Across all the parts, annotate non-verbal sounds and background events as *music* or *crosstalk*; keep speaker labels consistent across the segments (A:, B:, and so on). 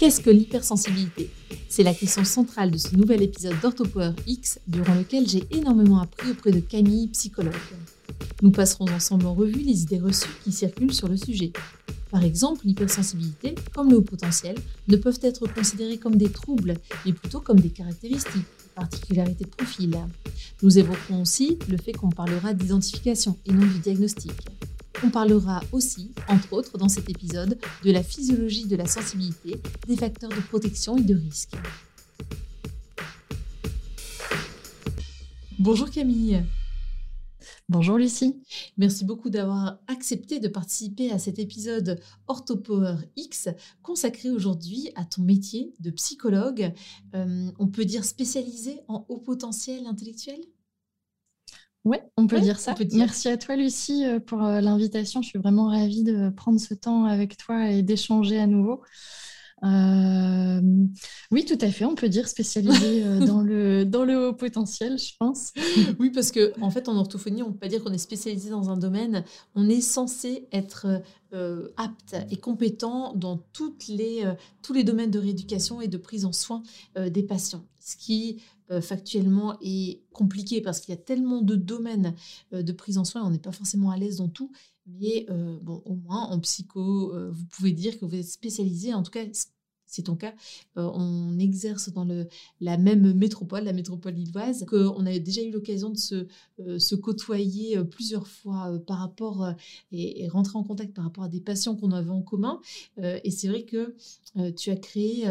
A: Qu'est-ce que l'hypersensibilité? C'est la question centrale de ce nouvel épisode d'OrthoPower X, durant lequel j'ai énormément appris auprès de Camille, psychologue. Nous passerons ensemble en revue les idées reçues qui circulent sur le sujet. Par exemple, l'hypersensibilité, comme le haut potentiel, ne peuvent être considérés comme des troubles, mais plutôt comme des caractéristiques, particularités de profil. Nous évoquerons aussi le fait qu'on parlera d'identification et non du diagnostic. On parlera aussi, entre autres dans cet épisode, de la physiologie de la sensibilité, des facteurs de protection et de risque. Bonjour Camille.
B: Bonjour Lucie.
A: Merci beaucoup d'avoir accepté de participer à cet épisode OrthoPower X consacré aujourd'hui à ton métier de psychologue. Euh, on peut dire spécialisé en haut potentiel intellectuel?
B: Oui, on peut dire ça. Merci à toi, Lucie, euh, pour euh, l'invitation. Je suis vraiment ravie de prendre ce temps avec toi et d'échanger à nouveau. Euh, oui, tout à fait. On peut dire spécialisé *laughs* dans, le, dans le haut potentiel, je pense.
A: Oui, parce qu'en en fait, en orthophonie, on ne peut pas dire qu'on est spécialisé dans un domaine. On est censé être apte et compétent dans toutes les, tous les domaines de rééducation et de prise en soin des patients. Ce qui factuellement est compliqué parce qu'il y a tellement de domaines euh, de prise en soin, on n'est pas forcément à l'aise dans tout. Mais euh, bon, au moins en psycho, vous pouvez dire que vous êtes spécialisé. En tout cas, c'est ton cas, on exerce dans la même métropole, la métropole lilloise, qu'on a déjà eu l'occasion de se, côtoyer plusieurs fois par rapport et, rentrer en contact par rapport à des patients qu'on avait en commun. et c'est vrai que tu as créé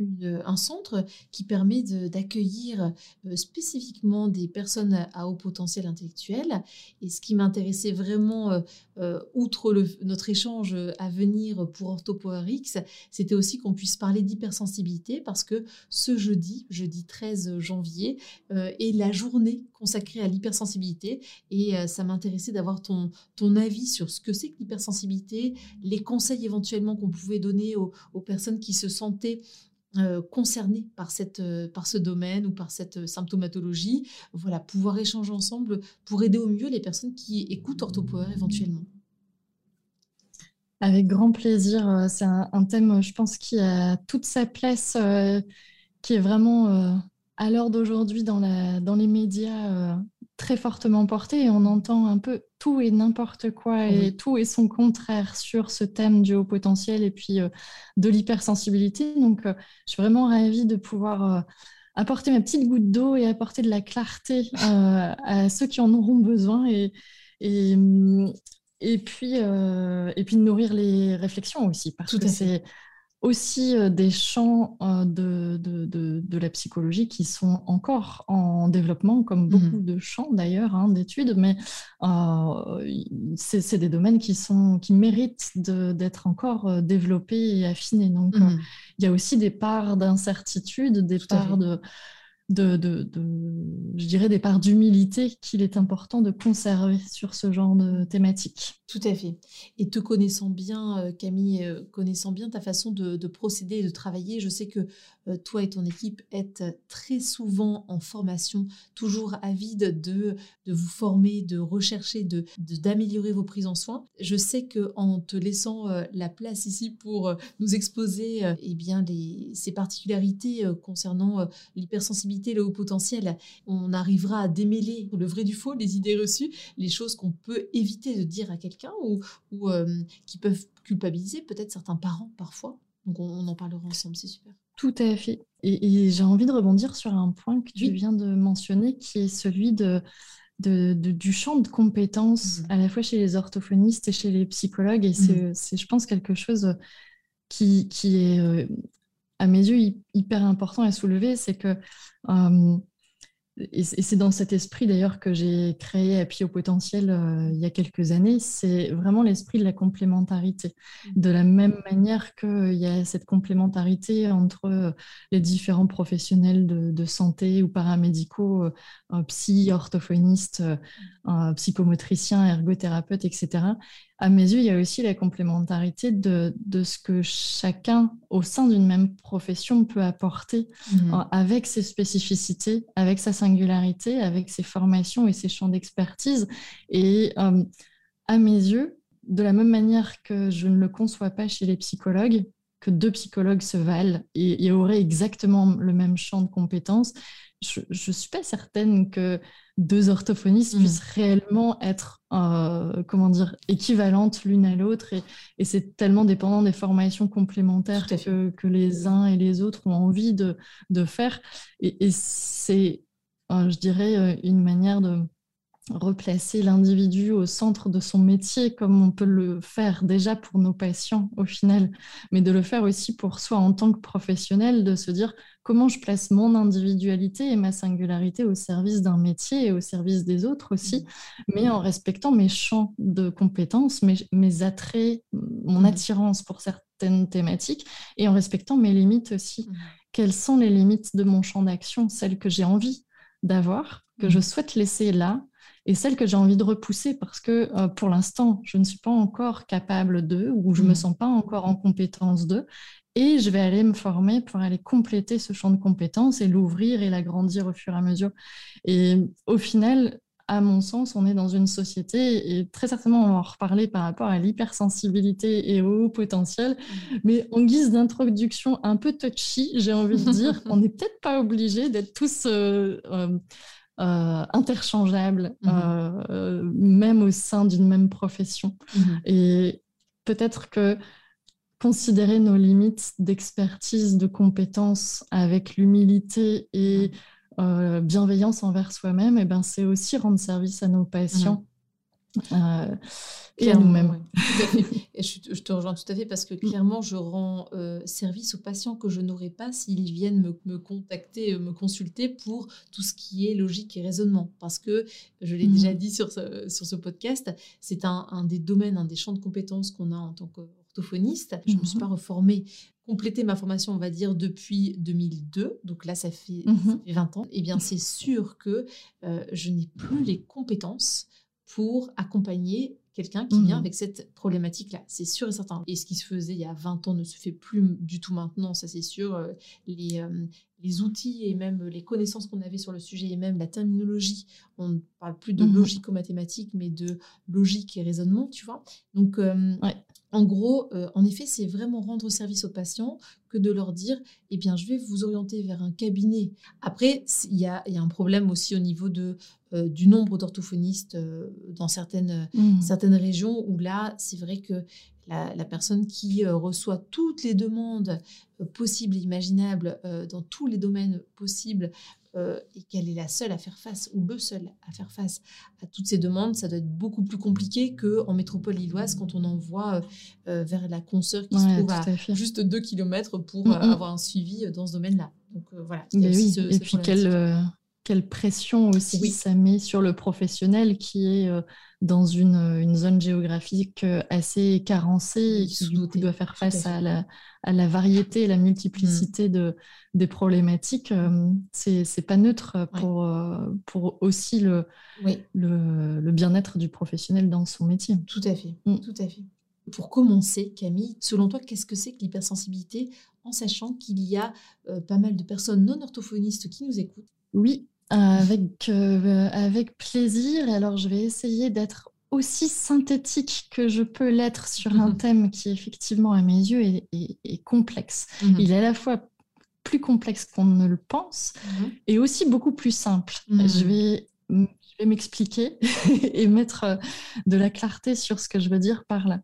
A: un centre qui permet d'accueillir euh, spécifiquement des personnes à, haut potentiel intellectuel. Et ce qui m'intéressait vraiment, euh, euh, outre notre échange à venir pour OrthoPowerX, c'était aussi qu'on puisse parler d'hypersensibilité parce que ce jeudi, jeudi 13 janvier, est la journée consacrée à l'hypersensibilité. Et ça m'intéressait d'avoir ton, ton avis sur ce que c'est que l'hypersensibilité, les conseils éventuellement qu'on pouvait donner aux personnes qui se sentaient euh, concernés par, cette, euh, par ce domaine ou par cette euh, symptomatologie, voilà, pouvoir échanger ensemble pour aider au mieux les personnes qui écoutent OrthoPower éventuellement.
B: Avec grand plaisir. C'est un, thème, je pense, qui a toute sa place, qui est vraiment à l'heure d'aujourd'hui dans, dans les médias très fortement porté et on entend un peu tout et n'importe quoi et tout et son contraire sur ce thème du haut potentiel et puis euh, de l'hypersensibilité. Donc, euh, je suis vraiment ravie de pouvoir euh, apporter ma petite goutte d'eau et apporter de la clarté à ceux qui en auront besoin et, et, et puis, et puis de nourrir les réflexions aussi parce que c'est aussi euh, des champs euh, de, de, de, la psychologie qui sont encore en développement, comme mmh. beaucoup de champs d'ailleurs hein, d'études, mais euh, c'est des domaines qui, sont, qui méritent d'être encore développés et affinés. Donc, mmh. il y a aussi des parts d'incertitude, des parts de de, de, je dirais, des parts d'humilité qu'il est important de conserver sur ce genre de thématique.
A: Tout à fait. Et te connaissant bien, euh, Camille, euh, connaissant bien ta façon de, procéder et de travailler, je sais que toi et ton équipe êtes très souvent en formation, toujours avide de, vous former, de rechercher, de d'améliorer vos prises en soins. Je sais que en te laissant la place ici pour nous exposer eh bien ces particularités concernant l'hypersensibilité le haut potentiel, on arrivera à démêler le vrai du faux, les idées reçues, les choses qu'on peut éviter de dire à quelqu'un ou, euh, qui peuvent culpabiliser peut-être certains parents parfois. Donc on, en parlera ensemble, c'est super.
B: Tout à fait. Et, j'ai envie de rebondir sur un point que tu viens de mentionner, qui est celui de, de, du champ de compétences, mmh. à la fois chez les orthophonistes et chez les psychologues. Et c'est, mmh. je pense, quelque chose qui, qui est euh, à mes yeux, hyper important à soulever, c'est que euh, et c'est dans cet esprit d'ailleurs que j'ai créé Appui au potentiel euh, il y a quelques années, c'est vraiment l'esprit de la complémentarité. Mmh. De la même manière qu'il y a cette complémentarité entre euh, les différents professionnels de, santé ou paramédicaux, euh, psy, orthophonistes, psychomotriciens, ergothérapeutes, etc à mes yeux, il y a aussi la complémentarité de, ce que chacun au sein d'une même profession peut apporter mhm. avec ses spécificités, avec sa singularité, avec ses formations et ses champs d'expertise. Et euh, à mes yeux, de la même manière que je ne le conçois pas chez les psychologues, que deux psychologues se valent et, et auraient exactement le même champ de compétences, je ne suis pas certaine que deux orthophonistes mm. puissent réellement être euh, comment dire, équivalentes l'une à l'autre. Et, c'est tellement dépendant des formations complémentaires que, les uns et les autres ont envie de, faire. Et, c'est, euh, je dirais, euh, une manière de replacer l'individu au centre de son métier comme on peut le faire déjà pour nos patients au final, mais de le faire aussi pour soi en tant que professionnel, de se dire comment je place mon individualité et ma singularité au service d'un métier et au service des autres aussi, mmh. mais en respectant mes champs de compétences, mes, mes attraits, mon mmh. attirance pour certaines thématiques et en respectant mes limites aussi. Mmh. Quelles sont les limites de mon champ d'action, celles que j'ai envie d'avoir, que je souhaite laisser là, et celle que j'ai envie de repousser parce que euh, pour l'instant, je ne suis pas encore capable d'eux ou je ne me mm. sens pas encore en compétence d'eux. Et je vais aller me former pour aller compléter ce champ de compétences et l'ouvrir et l'agrandir au fur et à mesure. Et au final, à mon sens, on est dans une société, et très certainement on va en reparler par rapport à l'hypersensibilité et au haut potentiel, mm. mais en guise d'introduction un peu touchy, j'ai envie de dire, *laughs* on n'est peut-être pas obligé d'être tous euh, euh, euh, interchangeables, mmh euh, même au sein d'une même profession. Mmh et peut-être que considérer nos limites d'expertise, de compétences avec l'humilité et euh, bienveillance envers soi-même, et eh ben, c'est aussi rendre service à nos patients. Euh, et à nous-mêmes.
A: et je, te rejoins tout à fait parce que mm. clairement, je rends euh, service aux patients que je n'aurais pas s'ils viennent me, me, contacter, euh, me consulter pour tout ce qui est logique et raisonnement. Parce que, je l'ai déjà mm. dit sur ce, sur ce podcast, c'est un, un, des domaines, un des champs de compétences qu'on a en tant qu'orthophoniste. Je ne me suis mm-hmm. pas reformée complété ma formation, on va dire, depuis 2002, donc là, ça fait, 20 mm-hmm. ans, et eh bien, c'est sûr que je n'ai plus les compétences pour accompagner quelqu'un qui vient mmh. avec cette problématique-là. C'est sûr et certain. Et ce qui se faisait il y a 20 ans ne se fait plus du tout maintenant, ça c'est sûr. Euh, les, euh, les outils et même les connaissances qu'on avait sur le sujet et même la terminologie, on ne parle plus de mmh logico-mathématiques, mais de logique et raisonnement, tu vois. Donc, euh, en gros, en effet, c'est vraiment rendre service aux patients que de leur dire, eh bien, je vais vous orienter vers un cabinet. Après, il y a, y a, un problème aussi au niveau de euh, du nombre d'orthophonistes euh, dans certaines, mmh. certaines régions où là, c'est vrai que la, personne qui euh, reçoit toutes les demandes possibles et imaginables dans tous les domaines possibles et qu'elle est la seule à faire face ou le seul à faire face à toutes ces demandes, ça doit être beaucoup plus compliqué qu'en métropole lilloise quand on envoie vers la consoeur qui se trouve à, juste 2 km pour mmh, mmh. avoir un suivi dans ce domaine-là. Donc voilà.
B: et puis quelle, quelle pression aussi ça met sur le professionnel qui est euh, dans une, une, zone géographique euh, assez carencée et qui doit faire face à la, à la, variété et la multiplicité mm. de, des problématiques. Euh, c'est pas neutre pour, pour aussi le, le, le bien-être du professionnel dans son métier.
A: Tout à fait, mm. tout à fait. Pour commencer, Camille, selon toi, qu'est-ce que c'est que l'hypersensibilité en sachant qu'il y a pas mal de personnes non orthophonistes qui nous écoutent?
B: Oui, avec, euh, avec plaisir. Alors, je vais essayer d'être aussi synthétique que je peux l'être sur un mhm. thème qui, effectivement, à mes yeux, est, complexe. Mhm. Il est à la fois plus complexe qu'on ne le pense mhm. et aussi beaucoup plus simple. Je vais, je vais m'expliquer *laughs* et mettre euh, de la clarté sur ce que je veux dire par là.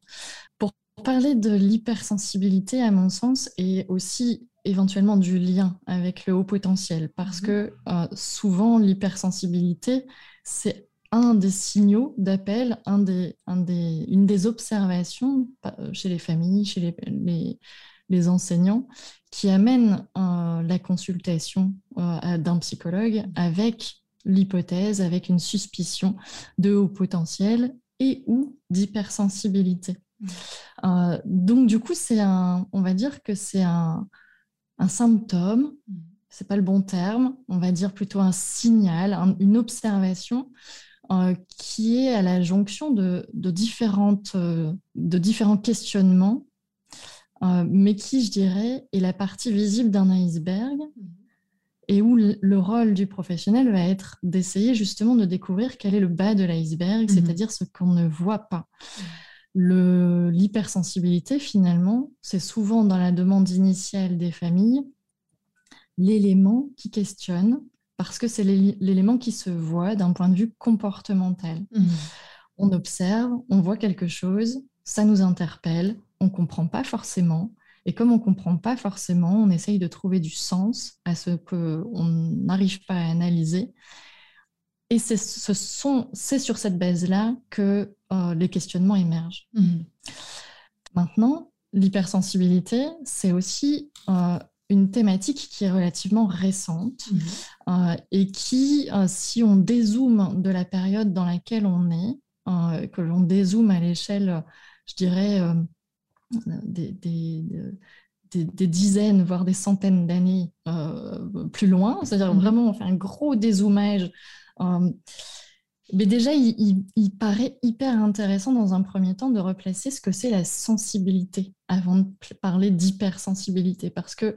B: Pour parler de l'hypersensibilité, à mon sens, et aussi éventuellement du lien avec le haut potentiel parce mhm. que euh, souvent l'hypersensibilité, c'est un des signaux d'appel, un des, un des, une des observations euh, chez les familles, chez les, les, enseignants, qui amène euh, la consultation d'un psychologue avec l'hypothèse avec une suspicion de haut potentiel et ou d'hypersensibilité. Euh, donc du coup, c'est un, on va dire que c'est un, un symptôme, mmh. c'est pas le bon terme, on va dire plutôt un signal, une observation euh, qui est à la jonction de, de différentes, euh, de différents questionnements, mais qui, je dirais, est la partie visible d'un iceberg. Mmh et où le rôle du professionnel va être d'essayer justement de découvrir quel est le bas de l'iceberg, mhm. c'est-à-dire ce qu'on ne voit pas. L'hypersensibilité, finalement, c'est souvent dans la demande initiale des familles l'élément qui questionne, parce que c'est l'élément qui se voit d'un point de vue comportemental. Mhm. On observe, on voit quelque chose, ça nous interpelle, on ne comprend pas forcément, et comme on ne comprend pas forcément, on essaye de trouver du sens à ce qu'on n'arrive pas à analyser. Et c'est ce sur cette base-là que euh, les questionnements émergent. Mmh. Maintenant, l'hypersensibilité, c'est aussi euh, une thématique qui est relativement récente mmh. euh, et qui, si on dézoome de la période dans laquelle on est, que l'on dézoome à l'échelle, je dirais, des, des, dizaines, voire des centaines d'années plus loin. C'est-à-dire mhm. vraiment, on fait un gros dézoomage. Euh, mais déjà, il, paraît hyper intéressant dans un premier temps de replacer ce que c'est la sensibilité avant de parler d'hypersensibilité. Parce que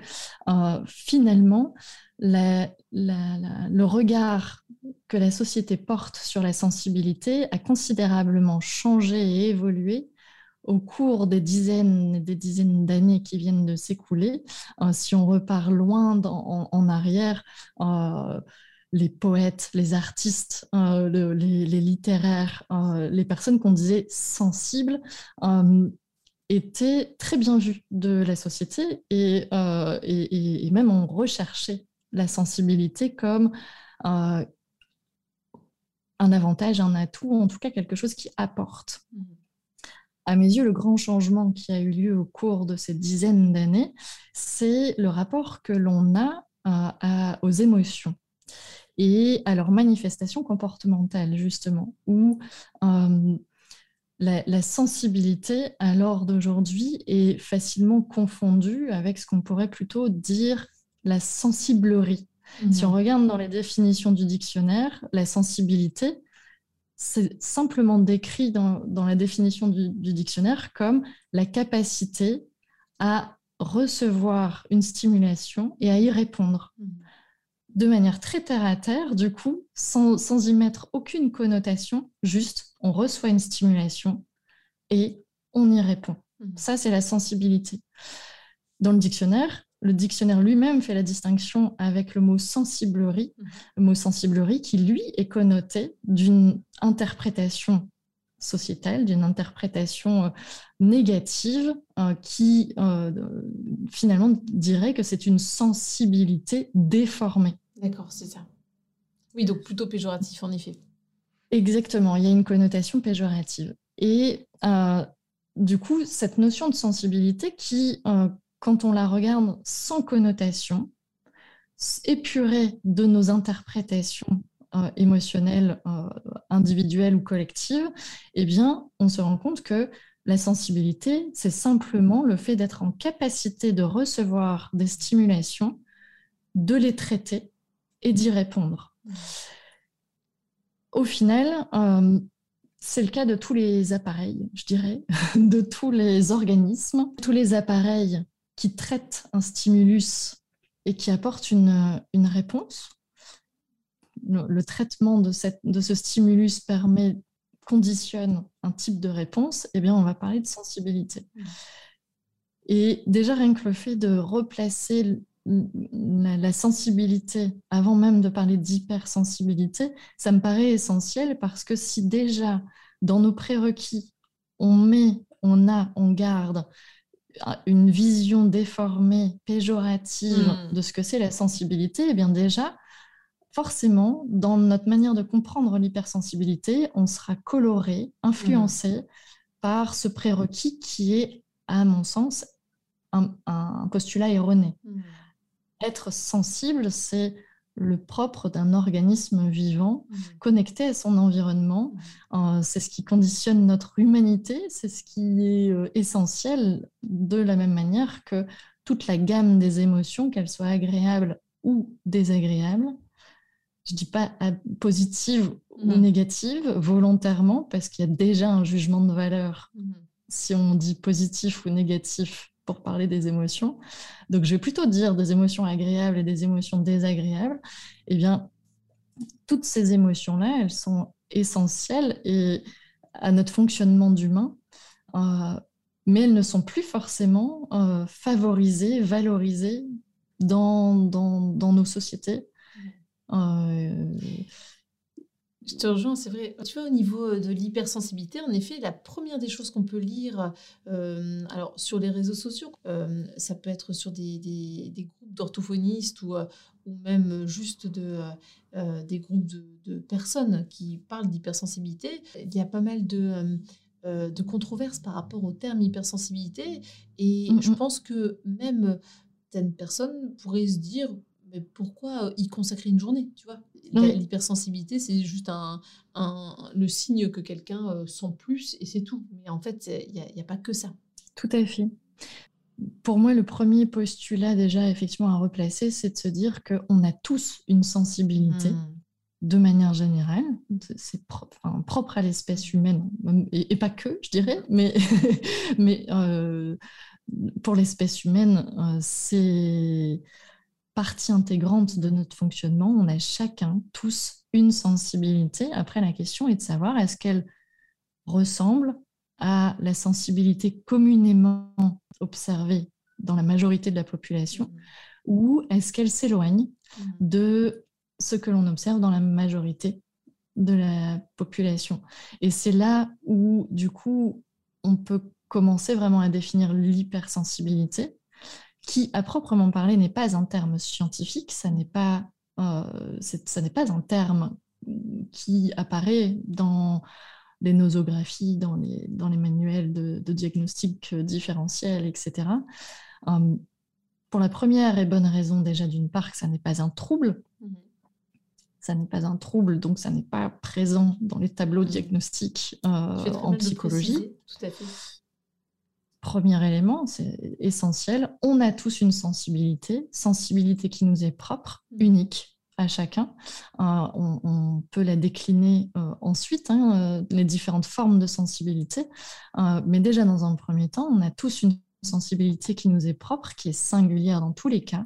B: euh, finalement, le regard que la société porte sur la sensibilité a considérablement changé et évolué au cours des dizaines et des dizaines d'années qui viennent de s'écouler, euh, si on repart loin en, arrière, euh, les poètes, les artistes, euh, les, littéraires, les personnes qu'on disait sensibles, étaient très bien vues de la société et, et, même on recherchait la sensibilité comme un avantage, un atout, en tout cas quelque chose qui apporte. Mmh à mes yeux, le grand changement qui a eu lieu au cours de ces dizaines d'années, c'est le rapport que l'on a euh, aux émotions et à leurs manifestations comportementales, justement, où euh, la, sensibilité, à l'heure d'aujourd'hui, est facilement confondue avec ce qu'on pourrait plutôt dire la sensiblerie. Si on mmh. regarde dans les définitions du dictionnaire, la sensibilité, c'est simplement décrit dans, la définition du, dictionnaire comme la capacité à recevoir une stimulation et à y répondre. Mmh. De manière très terre à terre, du coup, sans, y mettre aucune connotation, juste on reçoit une stimulation et on y répond. Mmh. Ça, c'est la sensibilité. Dans le dictionnaire, le dictionnaire lui-même fait la distinction avec le mot sensiblerie, mhm. le mot sensiblerie qui, lui, est connoté d'une interprétation sociétale, d'une interprétation euh, négative euh, qui euh, finalement dirait que c'est une sensibilité déformée.
A: D'accord, c'est ça. Oui, donc plutôt péjoratif en effet.
B: Exactement, il y a une connotation péjorative. Et du coup, cette notion de sensibilité qui, quand on la regarde sans connotation, épurée de nos interprétations euh, émotionnelles euh, individuelles ou collectives, eh bien, on se rend compte que la sensibilité, c'est simplement le fait d'être en capacité de recevoir des stimulations, de les traiter et d'y répondre. Au final, euh, c'est le cas de tous les appareils, je dirais, *laughs* de tous les organismes. Tous les appareils qui traite un stimulus et qui apporte une, une réponse. Le, traitement de, cette, de, ce stimulus permet, conditionne un type de réponse, eh bien, on va parler de sensibilité. Et déjà, rien que le fait de replacer la, sensibilité avant même de parler d'hypersensibilité, ça me paraît essentiel parce que si déjà, dans nos prérequis, on met, on a, on garde une vision déformée, péjorative hmm. de ce que c'est la sensibilité, eh bien déjà, forcément, dans notre manière de comprendre l'hypersensibilité, on sera coloré, influencé hmm. par ce prérequis qui est, à mon sens, un, postulat erroné. Hmm. Être sensible, c'est le propre d'un organisme vivant mmh. connecté à son environnement. Mmh. Euh, c'est ce qui conditionne notre humanité, c'est ce qui est euh, essentiel de la même manière que toute la gamme des émotions, qu'elles soient agréables ou désagréables. Je ne dis pas positives ou mmh. négatives volontairement parce qu'il y a déjà un jugement de valeur si on dit positif ou négatif pour parler des émotions. Donc, je vais plutôt dire des émotions agréables et des émotions désagréables. Eh bien, toutes ces émotions-là, elles sont essentielles et à notre fonctionnement d'humain, euh, mais elles ne sont plus forcément euh, favorisées, valorisées dans, dans, dans nos sociétés. Euh,
A: je te rejoins, c'est vrai. Tu vois, au niveau euh, de l'hypersensibilité, en effet, la première des choses qu'on peut lire euh, alors, sur les réseaux sociaux, euh, ça peut être sur des, des, des groupes d'orthophonistes ou, ou même juste de, des groupes de, de, personnes qui parlent d'hypersensibilité. Il y a pas mal de, de controverses par rapport au terme hypersensibilité. Et je pense que même certaines personnes pourraient se dire mais pourquoi y consacrer une journée, tu vois? L'hypersensibilité, c'est juste un, le signe que quelqu'un euh, sent plus et c'est tout. Mais en fait, il n'y a, pas que ça.
B: Tout à fait. Pour moi, le premier postulat déjà effectivement à replacer, c'est de se dire qu'on a tous une sensibilité. Hmm. De manière générale, c'est propre, propre à l'espèce humaine, et, pas que, je dirais, mais, *laughs* mais euh, pour l'espèce humaine, euh, c'est partie intégrante de notre fonctionnement. On a chacun, tous, une sensibilité. Après, la question est de savoir est-ce qu'elle ressemble à la sensibilité communément observée dans la majorité de la population mmh. ou est-ce qu'elle s'éloigne mmh. de ce que l'on observe dans la majorité de la population? Et c'est là où, du coup, on peut commencer vraiment à définir l'hypersensibilité qui, à proprement parler, n'est pas un terme scientifique, ça n'est pas, euh, ça n'est pas un terme qui apparaît dans les nosographies, dans les, dans les manuels de, diagnostic différentiel, etc. Euh, pour la première et bonne raison déjà d'une part que ça n'est pas un trouble, mmh ça n'est pas un trouble, donc ça n'est pas présent dans les tableaux mmh diagnostiques euh, en psychologie. Tout à fait premier élément, c'est essentiel. On a tous une sensibilité, sensibilité qui nous est propre, mm. unique à chacun. Euh, on, peut la décliner euh, ensuite, hein, euh, les différentes formes de sensibilité. mais déjà, dans un premier temps, on a tous une sensibilité qui nous est propre, qui est singulière dans tous les cas.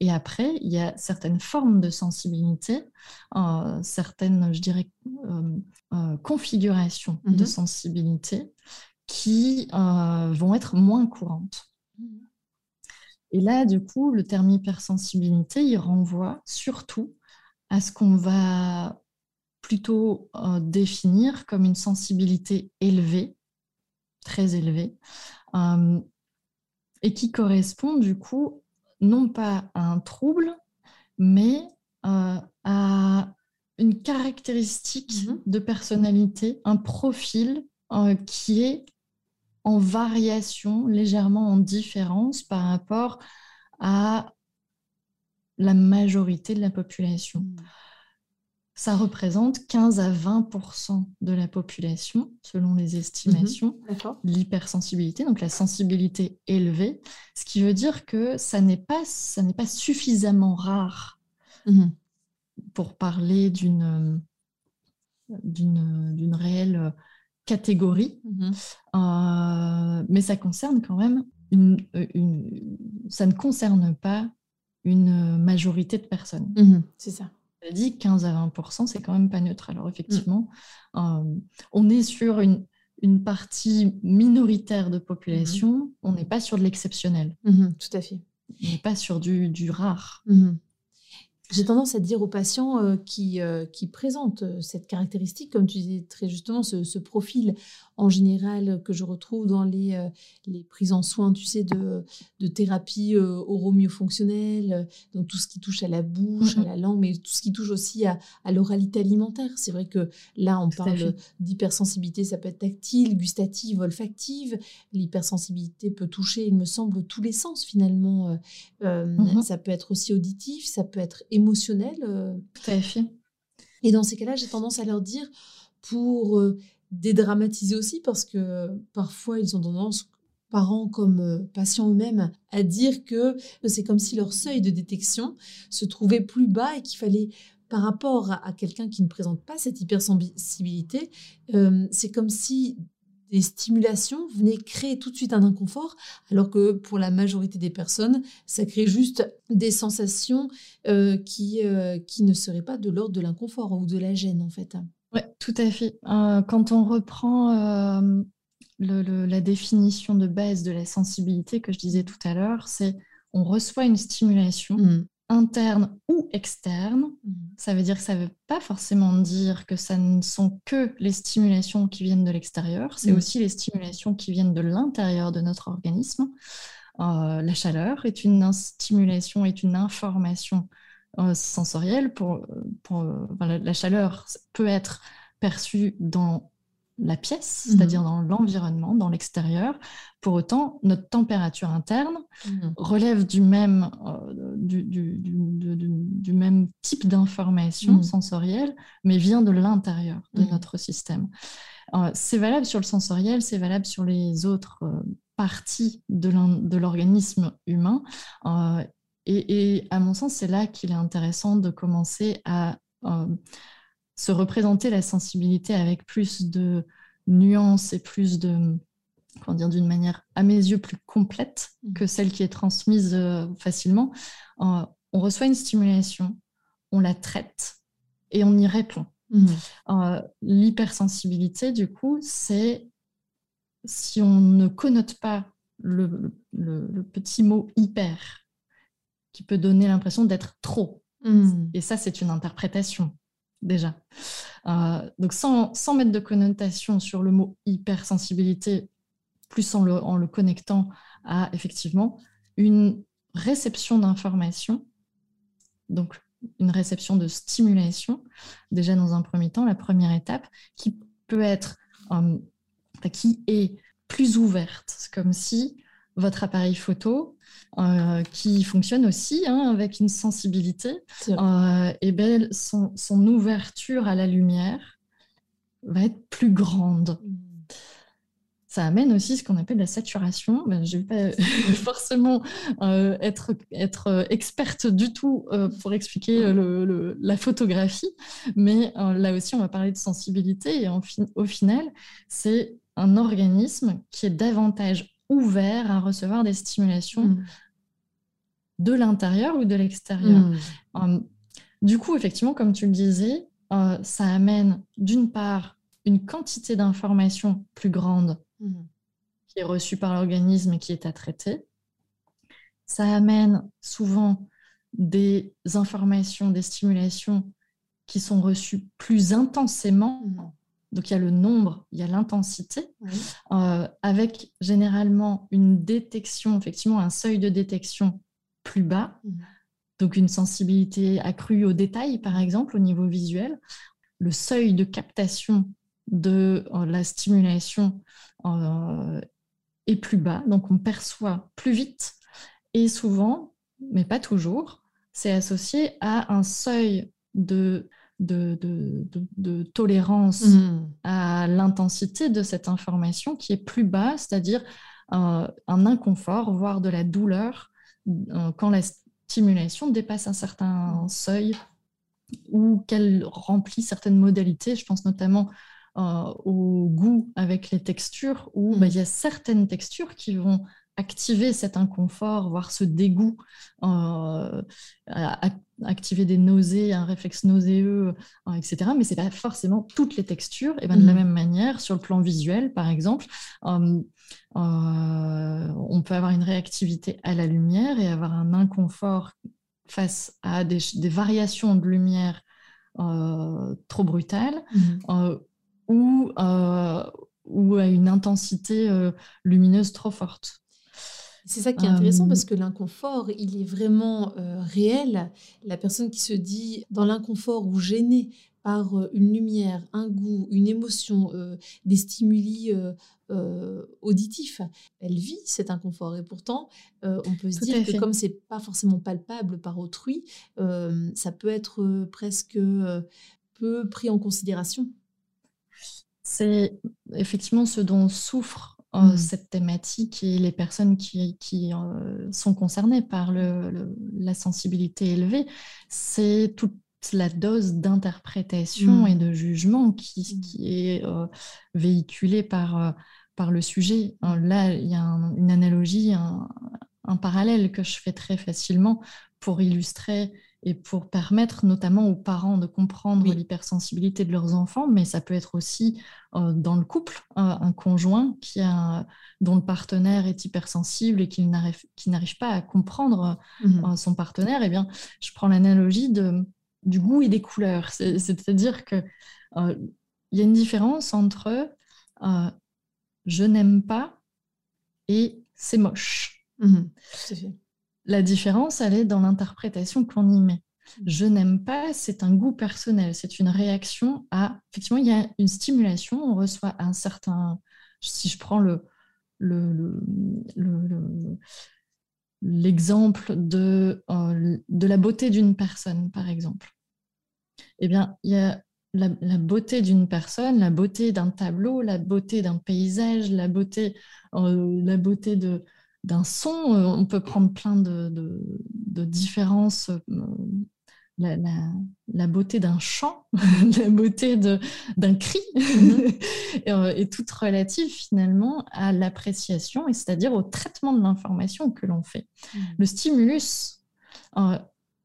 B: Et après, il y a certaines formes de sensibilité, certaines, je dirais, configurations de mm-hmm. sensibilité qui euh, vont être moins courantes. Et là, du coup, le terme hypersensibilité, il renvoie surtout à ce qu'on va plutôt euh, définir comme une sensibilité élevée, très élevée, euh, et qui correspond du coup non pas à un trouble, mais à une caractéristique mm-hmm. de personnalité, un profil qui est en variation, légèrement en différence par rapport à la majorité de la population. Hmm. Ça représente 15 à 20% de la population, selon les estimations, mhm. l'hypersensibilité, donc la sensibilité élevée, ce qui veut dire que ça n'est pas, ça pas suffisamment rare mhm. pour parler d'une, d'une, catégorie, mhm. euh, mais ça concerne quand même une, ça ne concerne pas une majorité de personnes.
A: Mhm, c'est ça.
B: Je dit 15 à 20 c'est quand même pas neutre. Alors effectivement, euh, on est sur une, une partie minoritaire de population, mhm. on n'est pas sur de l'exceptionnel.
A: tout à fait.
B: On n'est pas sur du, du rare.
A: J'ai tendance à dire aux patients euh, qui, euh, qui présentent euh, cette caractéristique, comme tu disais très justement, ce, profil en général que je retrouve dans les, les prises en soins, tu sais, de, de thérapie oro-myofonctionnelle, donc tout ce qui touche à la bouche, à la langue, mais tout ce qui touche aussi à, à l'oralité alimentaire. C'est vrai que là, on parle d'hypersensibilité, ça peut être tactile, gustative, olfactive. L'hypersensibilité peut toucher, il me semble, tous les sens finalement. Mmh ça peut être aussi auditif, ça peut être émotionnel.
B: Tout à fait.
A: Et dans ces cas-là, j'ai tendance à leur dire, pour euh, dédramatiser aussi, parce que parfois ils ont tendance, parents comme euh, patients eux-mêmes, à dire que c'est comme si leur seuil de détection se trouvait plus bas et qu'il fallait par rapport à, quelqu'un qui ne présente pas cette hypersensibilité, euh, c'est comme si des stimulations venaient créer tout de suite un inconfort, alors que pour la majorité des personnes, ça crée juste des sensations euh, qui, qui ne seraient pas de l'ordre de l'inconfort ou de la gêne, en fait.
B: Oui, tout à fait. Euh, quand on reprend la définition de base de la sensibilité que je disais tout à l'heure, c'est on reçoit une stimulation, mmh interne ou externe. Mmh. Ça veut dire que ça ne veut pas forcément dire que ça ne sont que les stimulations qui viennent de l'extérieur, c'est mmh. aussi les stimulations qui viennent de l'intérieur de notre organisme. Euh, la chaleur est une stimulation, est une information euh, sensorielle. Pour, pour la chaleur peut être perçue dans la pièce, mmh. c'est-à-dire dans l'environnement, dans l'extérieur. Pour autant, notre température interne mmh. relève du même, euh, du, même type d'information mmh. sensorielle, mais vient de l'intérieur de notre système. Euh, c'est valable sur le sensoriel, c'est valable sur les autres euh, parties de l'organisme humain. Et, et, à mon sens, c'est là qu'il est intéressant de commencer à se représenter la sensibilité avec plus de nuances et plus de, comment dire, d'une manière à mes yeux plus complète mmh. que celle qui est transmise euh, facilement. Euh, on reçoit une stimulation, on la traite et on y répond. Mmh. Euh, l'hypersensibilité, du coup, c'est si on ne connote pas le, petit mot hyper, qui peut donner l'impression d'être trop. Mmh. Et ça, c'est une interprétation déjà. Euh, donc sans, mettre de connotation sur le mot hypersensibilité, plus en le, connectant à effectivement une réception d'informations, donc une réception de stimulation, déjà dans un premier temps, la première étape, qui peut être, euh, qui est plus ouverte, comme si votre appareil photo, euh, qui fonctionne aussi hein, avec une sensibilité, euh, et ben, son, ouverture à la lumière va être plus grande. Mm. Ça amène aussi ce qu'on appelle la saturation. Ben, je ne vais pas *laughs* forcément euh, être, être experte du tout pour expliquer la photographie, mais là aussi, on va parler de sensibilité. Et au final, c'est un organisme qui est davantage ouvert à recevoir des stimulations mm. de l'intérieur ou de l'extérieur. Mm. Hum, du coup, effectivement, comme tu le disais, euh, ça amène d'une part une quantité d'informations plus grande mm. qui est reçue par l'organisme et qui est à traiter. Ça amène souvent des informations, des stimulations qui sont reçues plus intensément donc il y a le nombre, il y a l'intensité, euh, avec généralement une détection, effectivement un seuil de détection plus bas, mmh. donc une sensibilité accrue au détail, par exemple, au niveau visuel. Le seuil de captation de euh, la stimulation euh, est plus bas, donc on perçoit plus vite et souvent, mais pas toujours, c'est associé à un seuil de de, de, tolérance mmh. à l'intensité de cette information qui est plus bas, c'est-à-dire euh, un inconfort, voire de la douleur euh, quand la stimulation dépasse un certain seuil ou qu'elle remplit certaines modalités. Je pense notamment euh, au goût avec les textures, où bah, mmh. il y a certaines textures qui vont activer cet inconfort, voire ce dégoût, euh, activer des nausées, un réflexe nauséeux, euh, etc. Mais ce n'est pas forcément toutes les textures. Et ben, de la mmh. même manière, sur le plan visuel, par exemple, euh, on peut avoir une réactivité à la lumière et avoir un inconfort face à des, variations de lumière trop brutales, mmh. ou ou à une intensité lumineuse trop forte.
A: C'est ça qui est intéressant parce que l'inconfort, il est vraiment réel. La personne qui se dit dans l'inconfort ou gênée par une lumière, un goût, une émotion, des stimuli auditifs, elle vit cet inconfort. Et pourtant, on peut se dire que comme c'est pas forcément palpable par autrui, ça peut être presque peu pris en considération.
B: C'est effectivement ce dont souffre mmh. cette thématique et les personnes qui, sont concernées par la sensibilité élevée, c'est toute la dose d'interprétation mmh. et de jugement qui, mmh. est véhiculée par, le sujet. Là, il y a une analogie, un, parallèle que je fais très facilement pour illustrer et pour permettre notamment aux parents de comprendre l'hypersensibilité de leurs enfants, mais ça peut être aussi euh, dans le couple, un conjoint qui a, dont le partenaire est hypersensible et qui n'arrive pas à comprendre mmh euh, son partenaire. Eh bien, je prends l'analogie du goût et des couleurs, c'est-à-dire que euh, il y a une différence entre je n'aime pas et c'est moche. Mmh la différence, elle est dans l'interprétation qu'on y met. Mmh. Je n'aime pas, c'est un goût personnel, c'est une réaction à. Effectivement, il y a une stimulation, on reçoit un certain. Si je prends le, l'exemple de, euh, de la beauté d'une personne, par exemple. Eh bien, il y a la, beauté d'une personne, la beauté d'un tableau, la beauté d'un paysage, la beauté, euh, la beauté de, d'un son. Euh, on peut prendre plein de, différences. Euh, la, beauté d'un chant, *laughs* la beauté d'un cri, mm-hmm. *laughs* euh, est toute relative finalement à l'appréciation, et c'est-à-dire au traitement de l'information que l'on fait. Mm. Le stimulus,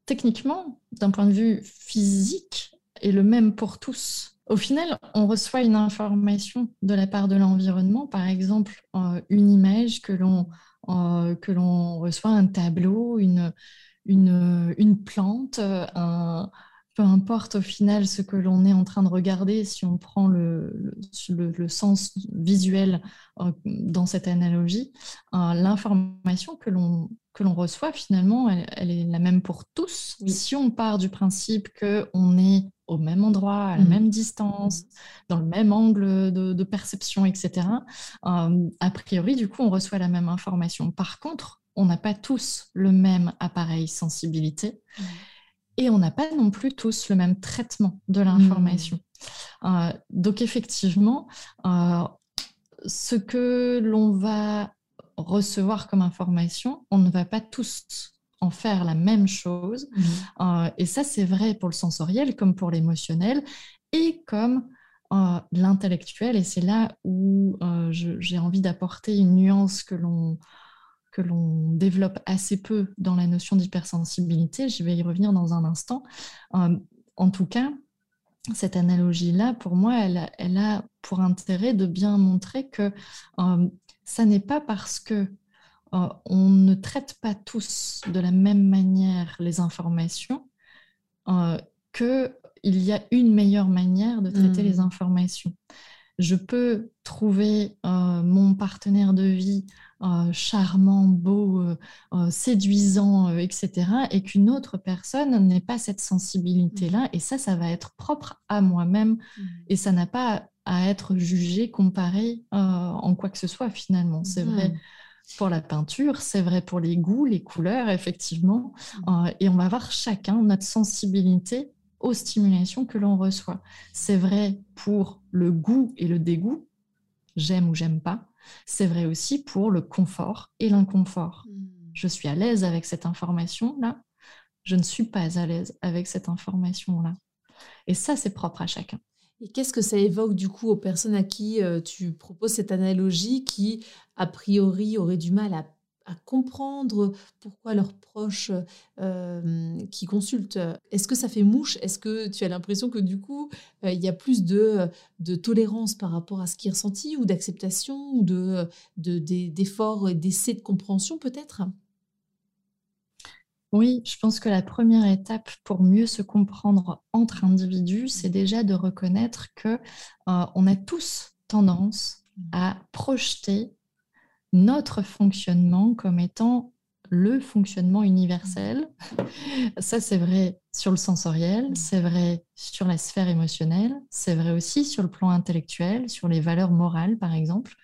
B: techniquement, d'un point de vue physique, est le même pour tous. Au final, on reçoit une information de la part de l'environnement, par exemple une image que l'on que l'on reçoit un tableau, une, une, une plante, un, peu importe au final ce que l'on est en train de regarder, si on prend le, le, le, sens visuel euh, dans cette analogie, euh, l'information que l'on que l'on reçoit finalement, elle, est la même pour tous. Si on part du principe qu'on est au même endroit, à la mm. même distance, dans le même angle de, perception, etc., euh, a priori, du coup, on reçoit la même information. Par contre, on n'a pas tous le même appareil sensibilité mm. et on n'a pas non plus tous le même traitement de l'information. Mm. Euh, donc, effectivement, euh, ce que l'on va recevoir comme information, on ne va pas tous en faire la même chose. Mhm. Euh, et ça, c'est vrai pour le sensoriel comme pour l'émotionnel et comme euh, l'intellectuel. Et c'est là où euh, j'ai envie d'apporter une nuance que l'on que l'on développe assez peu dans la notion d'hypersensibilité. Je vais y revenir dans un instant. en tout cas, cette analogie-là, pour moi, elle, elle, a pour intérêt de bien montrer que ça n'est pas parce que euh, on ne traite pas tous de la même manière les informations euh, qu'il y a une meilleure manière de traiter les hmm. informations. Je peux trouver euh, mon partenaire de vie charmant, beau, séduisant, etc., et qu'une autre personne n'ait pas cette sensibilité-là. Et ça, ça va être propre à moi-même, hmm. et ça n'a pas à être jugé, comparé en quoi que ce soit finalement. C'est vrai hmm pour la peinture, c'est vrai pour les goûts, les couleurs, effectivement. Mmh. Euh, et on va voir chacun notre sensibilité aux stimulations que l'on reçoit. C'est vrai pour le goût et le dégoût, j'aime ou j'aime pas. C'est vrai aussi pour le confort et l'inconfort. Mmh. Je suis à l'aise avec cette information-là, je ne suis pas à l'aise avec cette information-là. Et ça, c'est propre à chacun.
A: Et qu'est-ce que ça évoque du coup aux personnes à qui euh, tu proposes cette analogie qui, a priori, auraient du mal à, comprendre pourquoi leurs proches euh, qui consultent, est-ce que ça fait mouche? Est-ce que tu as l'impression que du coup, euh, il y a plus de, de, tolérance par rapport à ce qui est ressenti ou d'acceptation ou de, d'efforts et d'essais de compréhension peut-être?
B: Oui, je pense que la première étape pour mieux se comprendre entre individus, c'est déjà de reconnaître que euh, on a tous tendance à projeter notre fonctionnement comme étant le fonctionnement universel. *laughs* Ça, c'est vrai sur le sensoriel, c'est vrai sur la sphère émotionnelle, c'est vrai aussi sur le plan intellectuel, sur les valeurs morales, par exemple.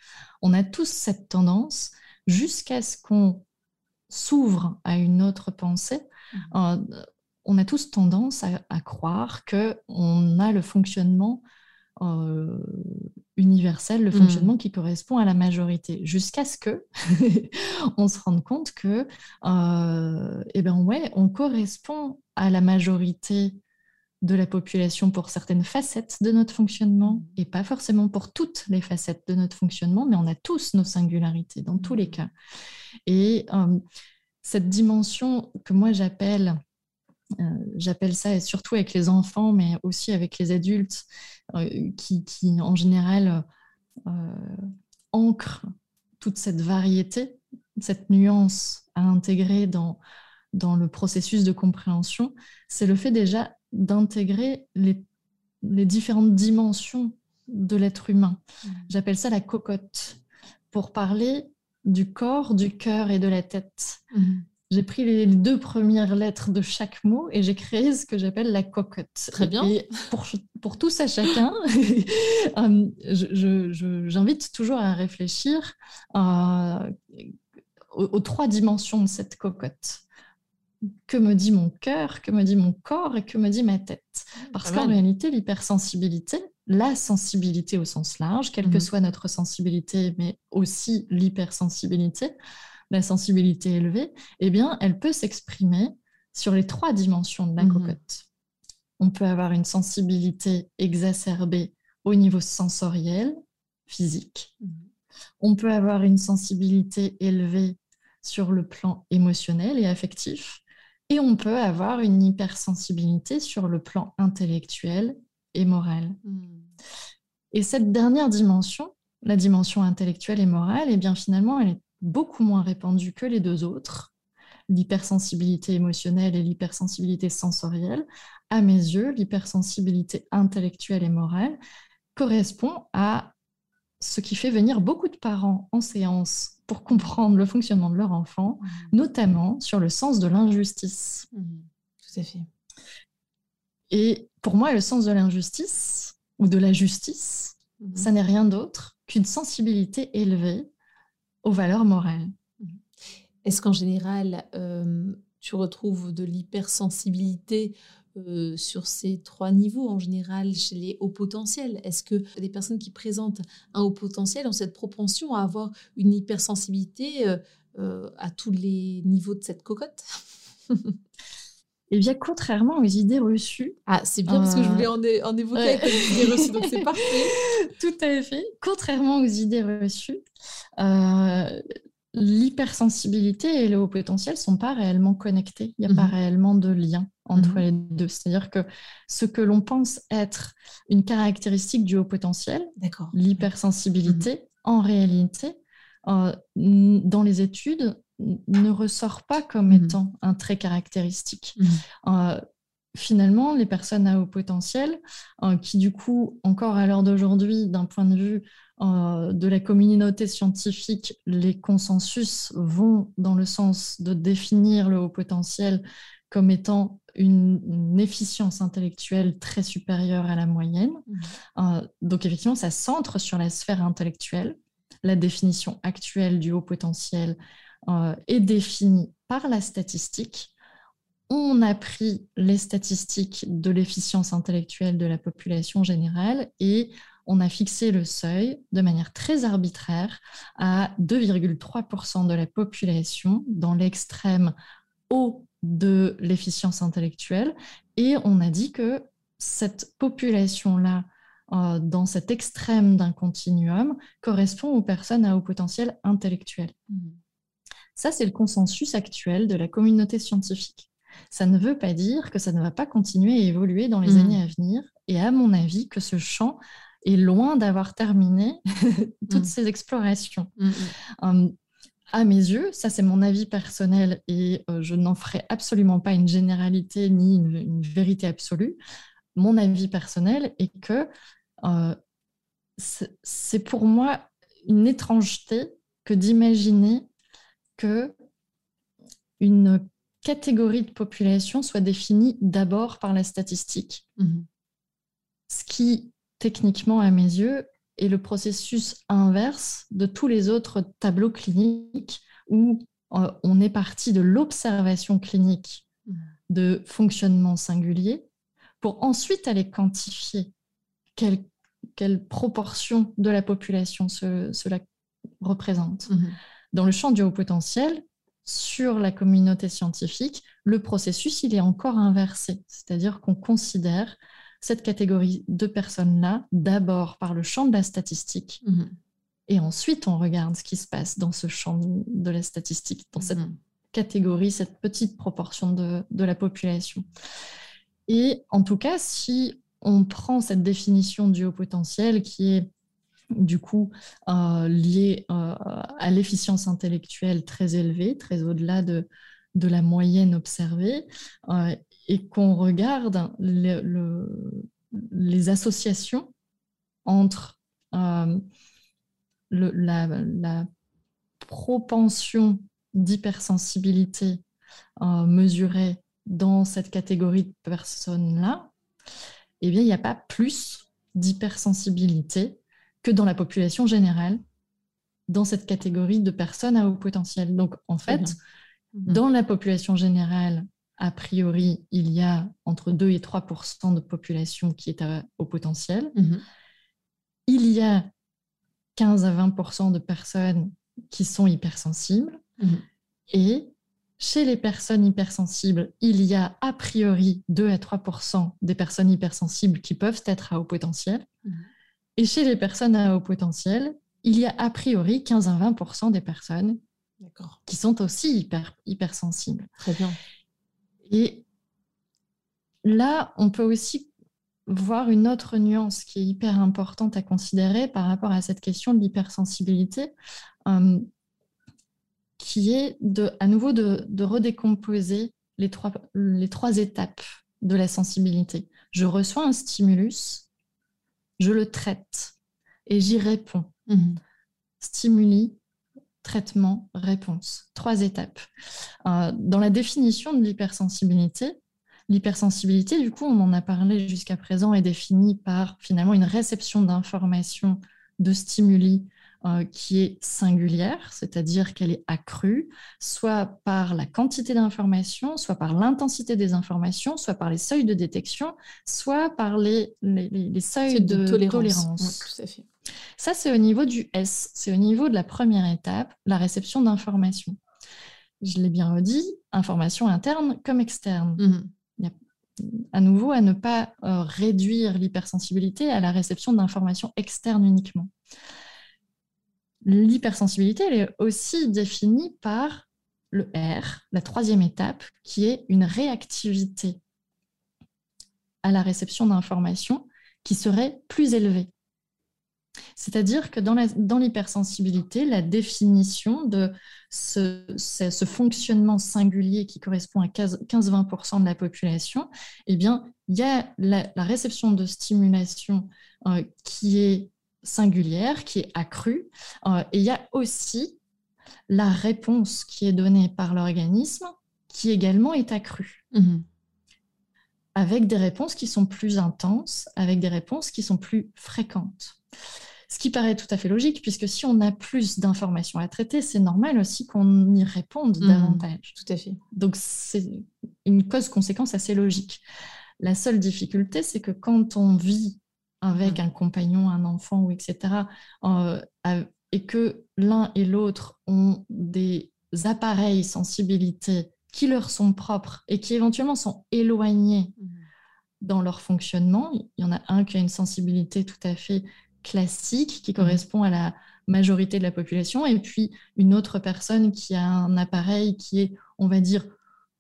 B: On a tous cette tendance, jusqu'à ce qu'on s'ouvre à une autre pensée, mmh. euh, on a tous tendance à, croire qu'on a le fonctionnement euh, universel, le mmh. fonctionnement qui correspond à la majorité, jusqu'à ce que *laughs* on se rende compte que, euh, eh ben ouais, on correspond à la majorité de la population pour certaines facettes de notre fonctionnement mmh. et pas forcément pour toutes les facettes de notre fonctionnement, mais on a tous nos singularités dans tous les cas. Et euh, cette dimension que moi j'appelle euh, j'appelle ça, et surtout avec les enfants, mais aussi avec les adultes, euh, qui, en général ancrent toute cette variété, cette nuance à intégrer dans, dans le processus de compréhension, c'est le fait déjà d'intégrer les, les, différentes dimensions de l'être humain. Mmh. J'appelle ça la cocotte, pour parler du corps, du cœur et de la tête. Mmh j'ai pris les deux premières lettres de chaque mot et j'ai créé ce que j'appelle la cocotte.
A: Très bien.
B: Et pour, pour tous à chacun, *laughs* euh, j'invite toujours à réfléchir euh, aux, trois dimensions de cette cocotte. Que me dit mon cœur, que me dit mon corps et que me dit ma tête Parce qu'en réalité, l'hypersensibilité, la sensibilité au sens large, quelle que mhm. soit notre sensibilité, mais aussi l'hypersensibilité, la sensibilité élevée, eh bien, elle peut s'exprimer sur les trois dimensions de la mhm. cocotte. On peut avoir une sensibilité exacerbée au niveau sensoriel, physique. Mhm. On peut avoir une sensibilité élevée sur le plan émotionnel et affectif. Et on peut avoir une hypersensibilité sur le plan intellectuel et moral. Mhm. Et cette dernière dimension, la dimension intellectuelle et morale, eh bien finalement, elle est beaucoup moins répandue que les deux autres, l'hypersensibilité émotionnelle et l'hypersensibilité sensorielle. À mes yeux, l'hypersensibilité intellectuelle et morale correspond à ce qui fait venir beaucoup de parents en séance pour comprendre le fonctionnement de leur enfant, mmh. notamment sur le sens de l'injustice.
A: Mmh. Tout à fait.
B: Et pour moi, le sens de l'injustice ou de la justice, mmh. ça n'est rien d'autre qu'une sensibilité élevée aux valeurs morales.
A: Est-ce qu'en général, euh, tu retrouves de l'hypersensibilité euh, sur ces trois niveaux en général chez les hauts potentiels Est-ce que des personnes qui présentent un haut potentiel ont cette propension à avoir une hypersensibilité euh, à tous les niveaux de cette cocotte? *laughs*
B: Eh bien, contrairement aux idées reçues.
A: Ah, c'est bien parce que je voulais en, en évoquer avec les idées reçues, donc c'est *laughs* parfait.
B: Tout à fait. Contrairement aux idées reçues, euh, l'hypersensibilité et le haut potentiel ne sont pas réellement connectés. Il n'y a pas mhm. réellement de lien entre mhm. les deux. C'est-à-dire que ce que l'on pense être une caractéristique du haut potentiel, l'hypersensibilité, mhm. en réalité, euh, dans les études, ne ressort pas comme étant un trait caractéristique. Euh, finalement, les personnes à haut potentiel, qui du coup, encore à l'heure d'aujourd'hui, d'un point de vue euh, de la communauté scientifique, les consensus vont dans le sens de définir le haut potentiel comme étant une, efficience intellectuelle très supérieure à la moyenne. Mmh. Euh, donc effectivement, ça centre sur la sphère intellectuelle. La définition actuelle du haut potentiel euh, est définie par la statistique. On a pris les statistiques de l'efficience intellectuelle de la population générale et on a fixé le seuil de manière très arbitraire à 2,3% de la population dans l'extrême haut de l'efficience intellectuelle. Et on a dit que cette population-là, euh, dans cet extrême d'un continuum, correspond aux personnes à haut potentiel intellectuel. Mmh. Ça, c'est le consensus actuel de la communauté scientifique. Ça ne veut pas dire que ça ne va pas continuer à évoluer dans les mmh. années à venir. Et à mon avis, que ce champ est loin d'avoir terminé *laughs* toutes mm. ces explorations. Mm, mm. Hum, à mes yeux, ça c'est mon avis personnel et euh, je n'en ferai absolument pas une généralité ni une, vérité absolue. Mon avis personnel est que euh, c'est pour moi une étrangeté que d'imaginer que une catégorie de population soit définie d'abord par la statistique. Mhm. Ce qui, techniquement, à mes yeux, est le processus inverse de tous les autres tableaux cliniques où euh, on est parti de l'observation clinique mhm. de fonctionnement singulier pour ensuite aller quantifier quelle, proportion de la population cela représente. Mhm. Dans le champ du haut potentiel, sur la communauté scientifique, le processus, il est encore inversé. C'est-à-dire qu'on considère cette catégorie de personnes-là d'abord par le champ de la statistique. Mhm. Et ensuite, on regarde ce qui se passe dans ce champ de la statistique, dans cette mhm. catégorie, cette petite proportion de, de, la population. Et en tout cas, si on prend cette définition du haut potentiel qui est du coup euh, lié euh, à l'efficience intellectuelle très élevée, très au-delà de, de, la moyenne observée, euh, et qu'on regarde les associations entre le, la, la, propension d'hypersensibilité mesurée dans cette catégorie de personnes-là, eh bien, il n'y a pas plus d'hypersensibilité que dans la population générale, dans cette catégorie de personnes à haut potentiel. Donc, en fait, mhm. dans la population générale, a priori, il y a entre 2 et 3% de population qui est à haut potentiel. Mhm. Il y a 15 à 20% de personnes qui sont hypersensibles. Mhm. Et chez les personnes hypersensibles, il y a a priori 2 à 3% des personnes hypersensibles qui peuvent être à haut potentiel. Et chez les personnes à haut potentiel, il y a a priori 15 à 20% des personnes qui sont aussi hyper, hypersensibles.
A: Très bien.
B: Et là, on peut aussi voir une autre nuance qui est hyper importante à considérer par rapport à cette question de l'hypersensibilité, euh, qui est de, à nouveau de, de redécomposer les trois, les trois étapes de la sensibilité. Je reçois un stimulus, je le traite et j'y réponds. Mhm. Stimuli, traitement, réponse. Trois étapes. Euh, dans la définition de l'hypersensibilité, l'hypersensibilité, du coup, on en a parlé jusqu'à présent, est définie par finalement une réception d'informations, de stimuli euh, qui est singulière, c'est-à-dire qu'elle est accrue, soit par la quantité d'informations, soit par l'intensité des informations, soit par les seuils de détection, soit par les, les, seuils de, tolérance. Ça, c'est au niveau du S, c'est au niveau de la première étape, la réception d'informations. Je l'ai bien redit, information interne comme externe. Mhm. à nouveau à ne pas euh, réduire l'hypersensibilité à la réception d'informations externes uniquement l'hypersensibilité, elle est aussi définie par le R, la troisième étape, qui est une réactivité à la réception d'informations qui serait plus élevée. C'est-à-dire que dans l'hypersensibilité, la, définition de ce, fonctionnement singulier qui correspond à 15-20% de la population, eh bien, il y a la, réception de stimulation euh, qui est singulière qui est accrue. Euh, et il y a aussi la réponse qui est donnée par l'organisme qui également est accrue. Mhm. Avec des réponses qui sont plus intenses, avec des réponses qui sont plus fréquentes. Ce qui paraît tout à fait logique, puisque si on a plus d'informations à traiter, c'est normal aussi qu'on y réponde mhm. davantage.
A: Tout à fait.
B: Donc c'est une cause-conséquence assez logique. La seule difficulté, c'est que quand on vit avec mmh. un compagnon, un enfant, ou etc., euh, et que l'un et l'autre ont des appareils sensibilité qui leur sont propres et qui éventuellement sont éloignés mmh. dans leur fonctionnement. Il y en a un qui a une sensibilité tout à fait classique qui mmh. correspond à la majorité de la population. Et puis une autre personne qui a un appareil qui est, on va dire,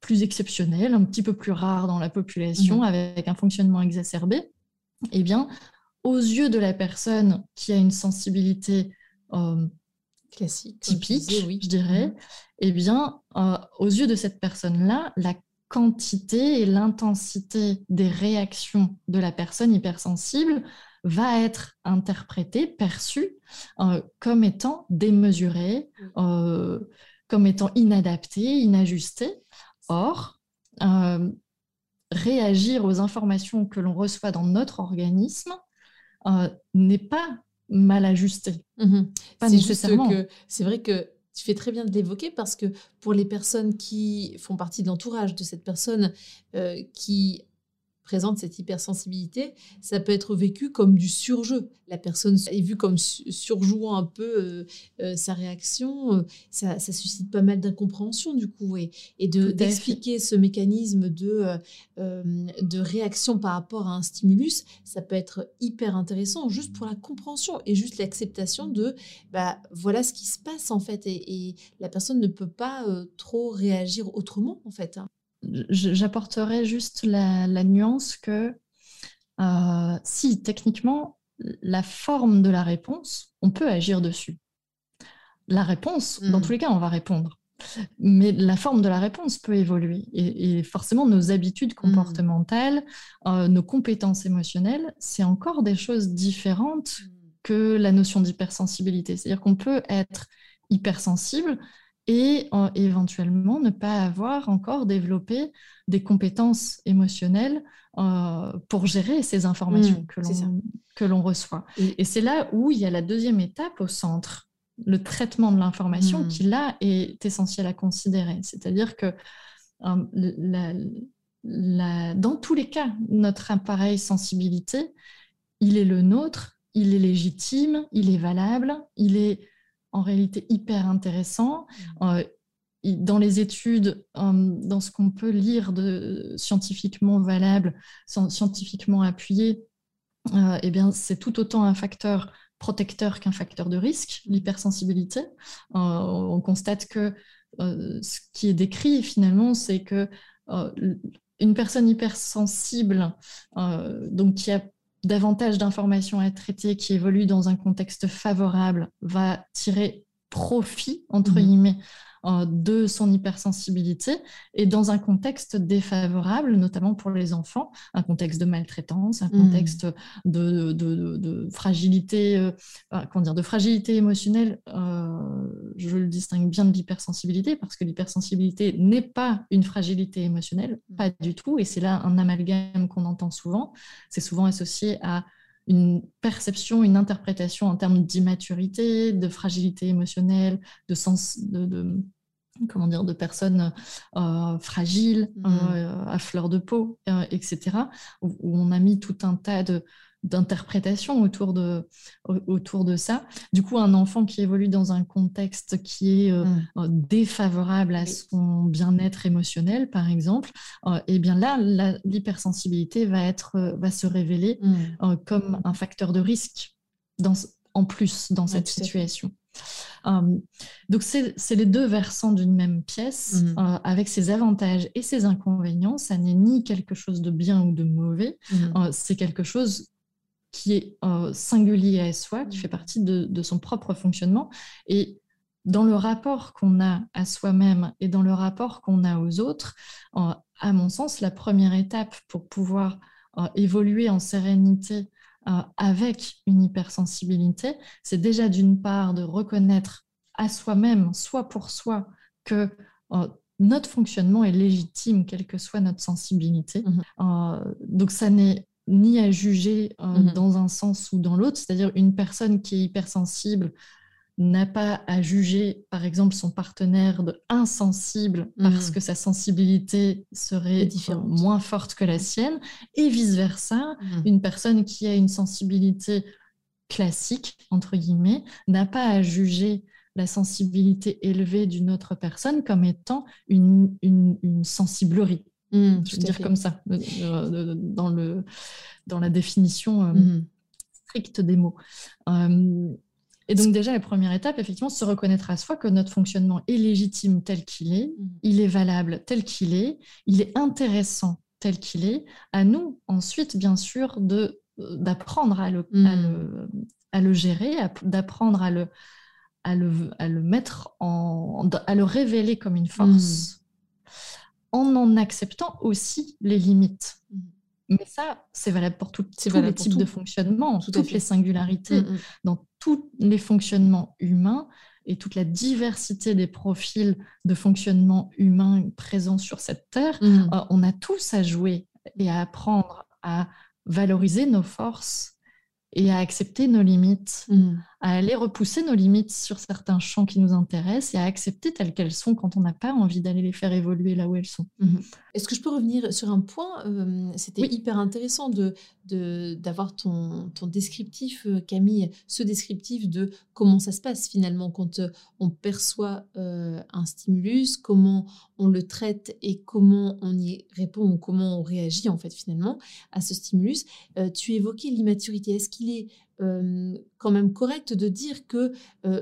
B: plus exceptionnel, un petit peu plus rare dans la population avec un fonctionnement exacerbé eh bien, aux yeux de la personne qui a une sensibilité euh,
A: classique,
B: typique, je dirais, eh bien, euh, aux yeux de cette personne-là, la quantité et l'intensité des réactions de la personne hypersensible va être interprété, perçu euh, comme étant démesuré, euh, comme étant inadapté, inajusté. Or, euh, réagir aux informations que l'on reçoit dans notre organisme n'est pas mal ajusté.
A: Mhm. Pas nécessairement. C'est vrai que tu fais très bien de l'évoquer parce que pour les personnes qui font partie de l'entourage de cette personne qui présente cette hypersensibilité, ça peut être vécu comme du surjeu. La personne est vue comme surjouant un peu euh, euh, sa réaction. Euh, ça, suscite pas mal d'incompréhension du coup. Et, et d'expliquer ce mécanisme de, de réaction par rapport à un stimulus, ça peut être hyper intéressant juste pour la compréhension et juste l'acceptation de bah, voilà ce qui se passe en fait. Et, et la personne ne peut pas trop réagir autrement en fait. Hein
B: j'apporterai juste la, nuance que euh, si techniquement, la forme de la réponse, on peut agir dessus. La réponse, dans hmm. tous les cas, on va répondre. Mais la forme de la réponse peut évoluer. Et, forcément, nos habitudes hmm. comportementales, euh, nos compétences émotionnelles, c'est encore des choses différentes hmm. que la notion d'hypersensibilité. C'est-à-dire qu'on peut être hypersensible, et euh, éventuellement ne pas avoir encore développé des compétences émotionnelles euh, pour gérer ces informations mmh, que l'on reçoit. Et, c'est là où il y a la deuxième étape au centre, le traitement de l'information mmh. qui là est essentiel à considérer. C'est-à-dire que euh, dans tous les cas, notre appareil sensibilité, il est le nôtre, il est légitime, il est valable, il est en réalité hyper intéressant. Mmh. Euh, dans les études, euh, dans ce qu'on peut lire de scientifiquement valable, scientifiquement appuyé, euh, eh bien, c'est tout autant un facteur protecteur qu'un facteur de risque, l'hypersensibilité. on constate que ce qui est décrit finalement, c'est que une personne hypersensible, donc qui a davantage d'informations à traiter, qui évoluent dans un contexte favorable, va tirer profit, entre mhm. guillemets, euh, de son hypersensibilité et dans un contexte défavorable, notamment pour les enfants, un contexte de maltraitance, un hmm. contexte de, de, fragilité, euh, comment dire, de fragilité émotionnelle. Euh, je le distingue bien de l'hypersensibilité parce que l'hypersensibilité n'est pas une fragilité émotionnelle, hmm. pas du tout. Et c'est là un amalgame qu'on entend souvent. C'est souvent associé à une perception, une interprétation en termes d'immaturité, de fragilité émotionnelle, de sens, de, comment dire, de personnes euh, fragiles, mmh. euh, à fleur de peau, euh, etc., où, on a mis tout un tas de, d'interprétations autour de, autour de ça. Du coup, un enfant qui évolue dans un contexte qui est mmh. défavorable à son bien-être émotionnel, par exemple, eh bien là, l'hypersensibilité va, être, va se révéler mmh. comme un facteur de risque dans, en plus dans cette situation. Euh, donc, c'est les deux versants d'une même pièce, euh, avec ses avantages et ses inconvénients. Ça n'est ni quelque chose de bien ou de mauvais, euh, c'est quelque chose qui est singulier à soi, qui fait partie de, son propre fonctionnement. Et dans le rapport qu'on a à soi-même et dans le rapport qu'on a aux autres, à mon sens, la première étape pour pouvoir évoluer en sérénité euh, avec une hypersensibilité, c'est déjà d'une part de reconnaître à soi-même, soit pour soi, que euh, notre fonctionnement est légitime, quelle que soit notre sensibilité. Euh, donc ça n'est ni à juger mhm. dans un sens ou dans l'autre, c'est-à-dire une personne qui est hypersensible n'a pas à juger, par exemple, son partenaire de insensible parce mhm. que sa sensibilité serait moins forte que la sienne, et vice-versa, une personne qui a une sensibilité classique, entre guillemets, n'a pas à juger la sensibilité élevée d'une autre personne comme étant une, une, sensiblerie. Je veux dire comme ça, dans, le, dans la définition euh, stricte des mots. Et donc déjà, la première étape, effectivement, se reconnaître à soi que notre fonctionnement est légitime tel qu'il est, mmh. il est valable tel qu'il est, il est intéressant tel qu'il est. À nous, ensuite, bien sûr, de d'apprendre à le, à, mmh. le, à le, gérer, d'apprendre à le, à, le, à le mettre en... à le révéler comme une force, mmh. En en acceptant aussi les limites. Mais ça, c'est valable pour tous les types de fonctionnement, toutes les singularités, mm, mm. dans tous les fonctionnements humains et toute la diversité des profils de fonctionnement humain présents sur cette terre. Euh, on a tous à jouer et à apprendre à valoriser nos forces et à accepter nos limites. À aller repousser nos limites sur certains champs qui nous intéressent et à accepter telles qu'elles sont quand on n'a pas envie d'aller les faire évoluer là où elles sont.
A: Mm-hmm. Est-ce que je peux revenir sur un point euh, C'était hyper intéressant de, d'avoir ton, ton descriptif, euh, Camille, ce descriptif de comment ça se passe finalement quand euh, on perçoit un stimulus, comment on le traite et comment on y répond ou comment on réagit en fait finalement à ce stimulus. tu évoquais l'immaturité. Est-ce qu'il est quand même correct de dire que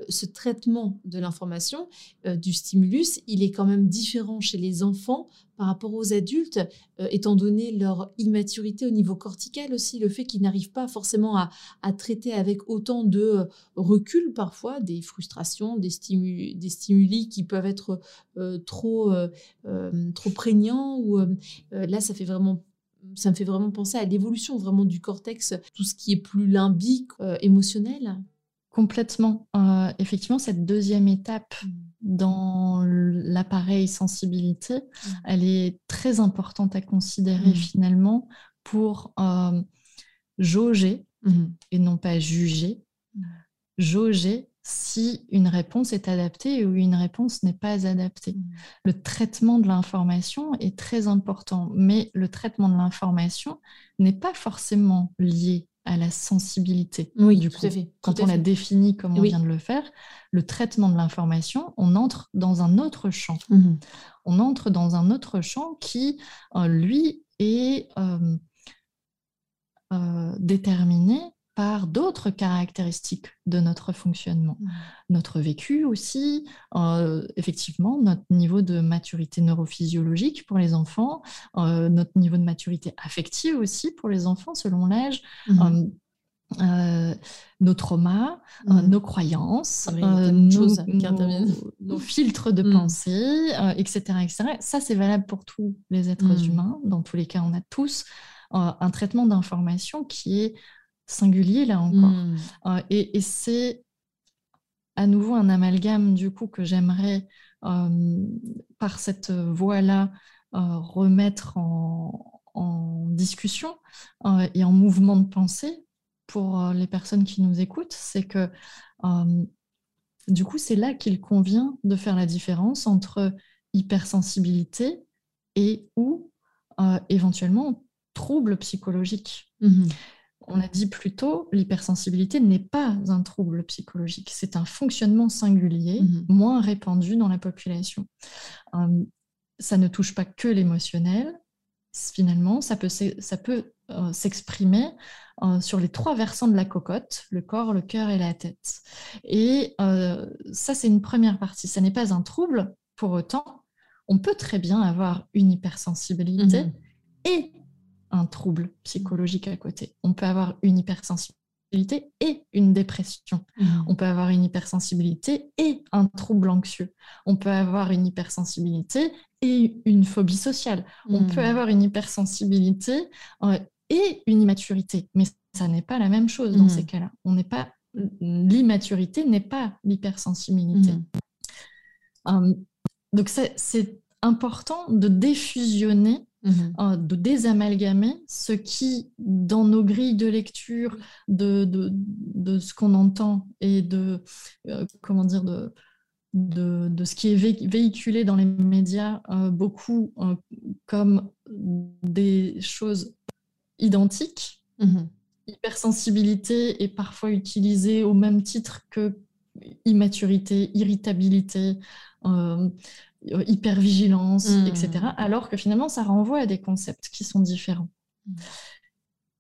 A: ce traitement de l'information, du stimulus, il est quand même différent chez les enfants par rapport aux adultes, étant donné leur immaturité au niveau cortical aussi, le fait qu'ils n'arrivent pas forcément à, traiter avec autant de recul parfois des frustrations, des, stimuli, des stimuli qui peuvent être trop, trop prégnants, ou là ça fait vraiment ça me fait vraiment penser à l'évolution vraiment du cortex, tout ce qui est plus limbique, euh, émotionnel.
B: Complètement. Euh, effectivement, cette deuxième étape mm. dans l'appareil sensibilité, mm. elle est très importante à considérer mm. finalement pour euh, jauger et non pas juger. Jauger si une réponse est adaptée ou une réponse n'est pas adaptée. Mmh. Le traitement de l'information est très important, mais le traitement de l'information n'est pas forcément lié à la sensibilité.
A: Oui, du tout à fait.
B: Quand on la définit comme on vient de le faire, le traitement de l'information, on entre dans un autre champ. Mmh. On entre dans un autre champ qui, euh, lui, est euh, euh, déterminé par d'autres caractéristiques de notre fonctionnement. Mmh. Notre vécu aussi, euh, effectivement, notre niveau de maturité neurophysiologique pour les enfants, euh, notre niveau de maturité affective aussi pour les enfants selon l'âge. Mmh. Euh, nos traumas, mmh. nos croyances, nos, nos, filtres de pensée, etc., etc. Ça, c'est valable pour tous les êtres humains. Dans tous les cas, on a tous un traitement d'information qui est singulier là encore. Hmm. Euh, et, c'est à nouveau un amalgame du coup que j'aimerais euh, par cette voie-là euh, remettre en, discussion et en mouvement de pensée pour les personnes qui nous écoutent, c'est que du coup c'est là qu'il convient de faire la différence entre hypersensibilité et ou éventuellement trouble psychologique. Mmh on a dit plus tôt, l'hypersensibilité n'est pas un trouble psychologique, c'est un fonctionnement singulier, mhm. moins répandu dans la population. Hum, ça ne touche pas que l'émotionnel, finalement, ça peut, ça peut euh, s'exprimer euh, sur les trois versants de la cocotte, le corps, le cœur et la tête. Et euh, ça, c'est une première partie. Ça n'est pas un trouble, pour autant, on peut très bien avoir une hypersensibilité mhm. et un trouble psychologique à côté. On peut avoir une hypersensibilité et une dépression. Mmh. On peut avoir une hypersensibilité et un trouble anxieux. On peut avoir une hypersensibilité et une phobie sociale. On mmh. peut avoir une hypersensibilité euh, et une immaturité. Mais ça n'est pas la même chose dans mmh. ces cas-là. On n'est pas l'immaturité n'est pas l'hypersensibilité. Hum, donc c'est important de défusionner Mhm. Euh, de désamalgamer ce qui, dans nos grilles de lecture, de, de, ce qu'on entend et de, euh, comment dire, de, de, ce qui est véhiculé dans les médias, euh, beaucoup comme des choses identiques. Mhm. Hypersensibilité est parfois utilisée au même titre que immaturité, irritabilité, euh, hypervigilance, mmh. etc. Alors que finalement, ça renvoie à des concepts qui sont différents.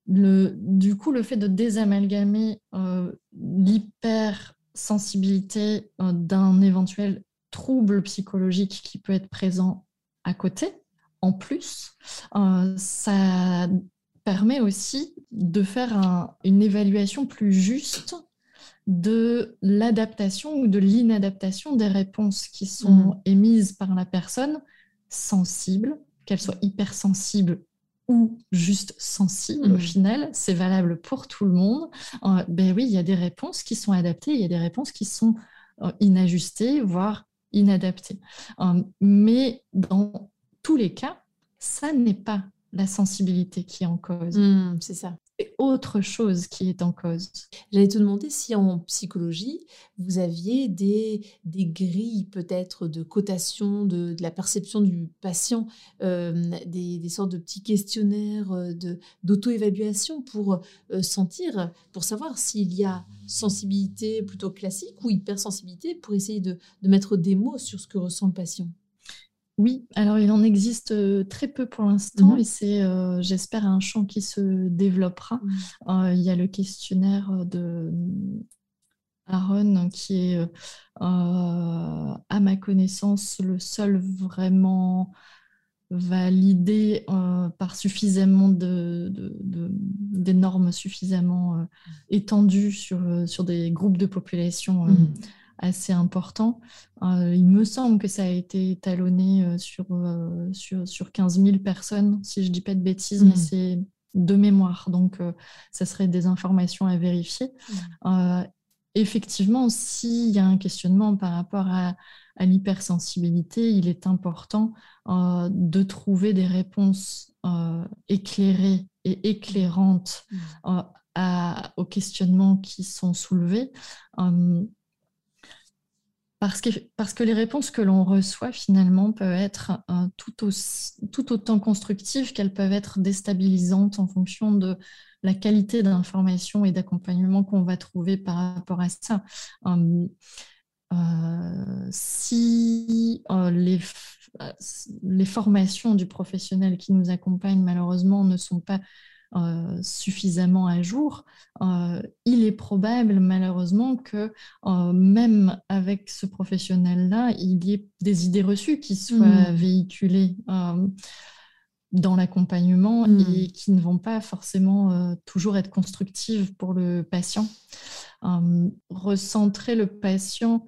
B: Le, du coup, le fait de désamalgamer euh, l'hypersensibilité euh, d'un éventuel trouble psychologique qui peut être présent à côté, en plus, ça permet aussi de faire une évaluation plus juste de l'adaptation ou de l'inadaptation des réponses qui sont mm. émises par la personne sensible, qu'elle soit hypersensible ou juste sensible au mmh. final, c'est valable pour tout le monde. Euh, ben oui, il y a des réponses qui sont adaptées, il y a des réponses qui sont euh, inajustées, voire inadaptées. Euh, mais dans tous les cas, ça n'est pas la sensibilité qui est en cause.
A: Mmh, c'est ça
B: autre chose qui est en cause.
A: J'allais te demander si en psychologie, vous aviez des, des grilles peut-être de cotation de, la perception du patient, euh, des, sortes de petits questionnaires euh, d'auto-évaluation pour euh, sentir, pour savoir s'il y a sensibilité plutôt classique ou hypersensibilité, pour essayer de mettre des mots sur ce que ressent le patient?
B: Oui, alors il en existe très peu pour l'instant mmh et c'est, j'espère, un champ qui se développera. Mmh. il y a le questionnaire de Aaron qui est, à ma connaissance, le seul vraiment validé par suffisamment de, des normes suffisamment étendues sur, sur des groupes de population assez important. Euh, il me semble que ça a été étalonné euh, sur, euh, sur, sur 15 000 personnes, si je ne dis pas de bêtises, mais mmh. c'est de mémoire. Donc, ça serait des informations à vérifier. Mmh. effectivement, s'il y a un questionnement par rapport à, à l'hypersensibilité, il est important de trouver des réponses éclairées et éclairantes à, aux questionnements qui sont soulevés. Parce que, parce que les réponses que l'on reçoit finalement peuvent être euh, tout, autant constructives qu'elles peuvent être déstabilisantes en fonction de la qualité d'information et d'accompagnement qu'on va trouver par rapport à ça. Hum, euh, si euh, les, les formations du professionnel qui nous accompagne malheureusement ne sont pas euh, suffisamment à jour, euh, il est probable malheureusement que euh, même avec ce professionnel-là, il y ait des idées reçues qui soient hmm. véhiculées dans l'accompagnement hmm. et qui ne vont pas forcément toujours être constructives pour le patient. recentrer le patient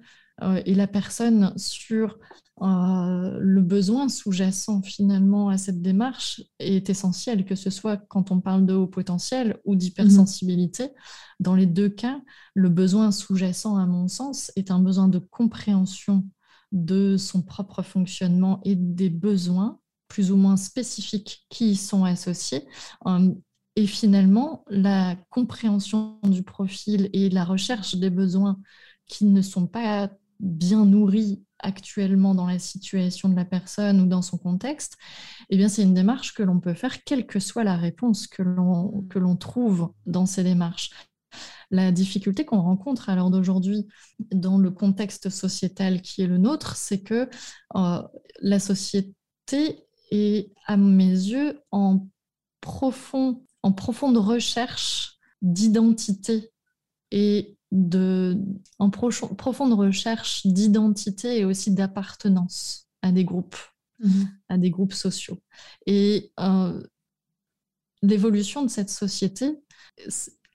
B: et la personne sur euh, le besoin sous-jacent finalement à cette démarche est essentiel, que ce soit quand on parle de haut potentiel ou d'hypersensibilité. Mhm. Dans les deux cas, le besoin sous-jacent, à mon sens, est un besoin de compréhension de son propre fonctionnement et des besoins plus ou moins spécifiques qui y sont associés. Euh, et finalement, la compréhension du profil et la recherche des besoins qui ne sont pas bien nourris actuellement dans la situation de la personne ou dans son contexte, eh bien c'est une démarche que l'on peut faire quelle que soit la réponse que l'on mm. que l'on trouve dans ces démarches. La difficulté qu'on rencontre à l'heure d'aujourd'hui dans le contexte sociétal qui est le nôtre, c'est que euh, la société est, à mes yeux, en, profond, en profonde recherche d'identité et de, en profonde recherche d'identité et aussi d'appartenance à des groupes, mhm. à des groupes sociaux. Et euh, l'évolution de cette société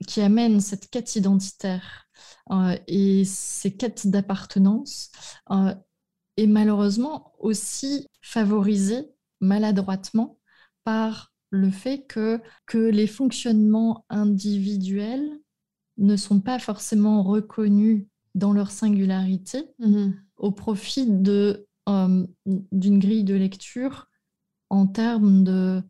B: qui amène cette quête identitaire euh, et ces quêtes d'appartenance euh, est malheureusement aussi favorisée maladroitement par le fait que, que les fonctionnements individuels ne sont pas forcément reconnus dans leur singularité mhm. au profit de, euh, d'une grille de lecture en termes de,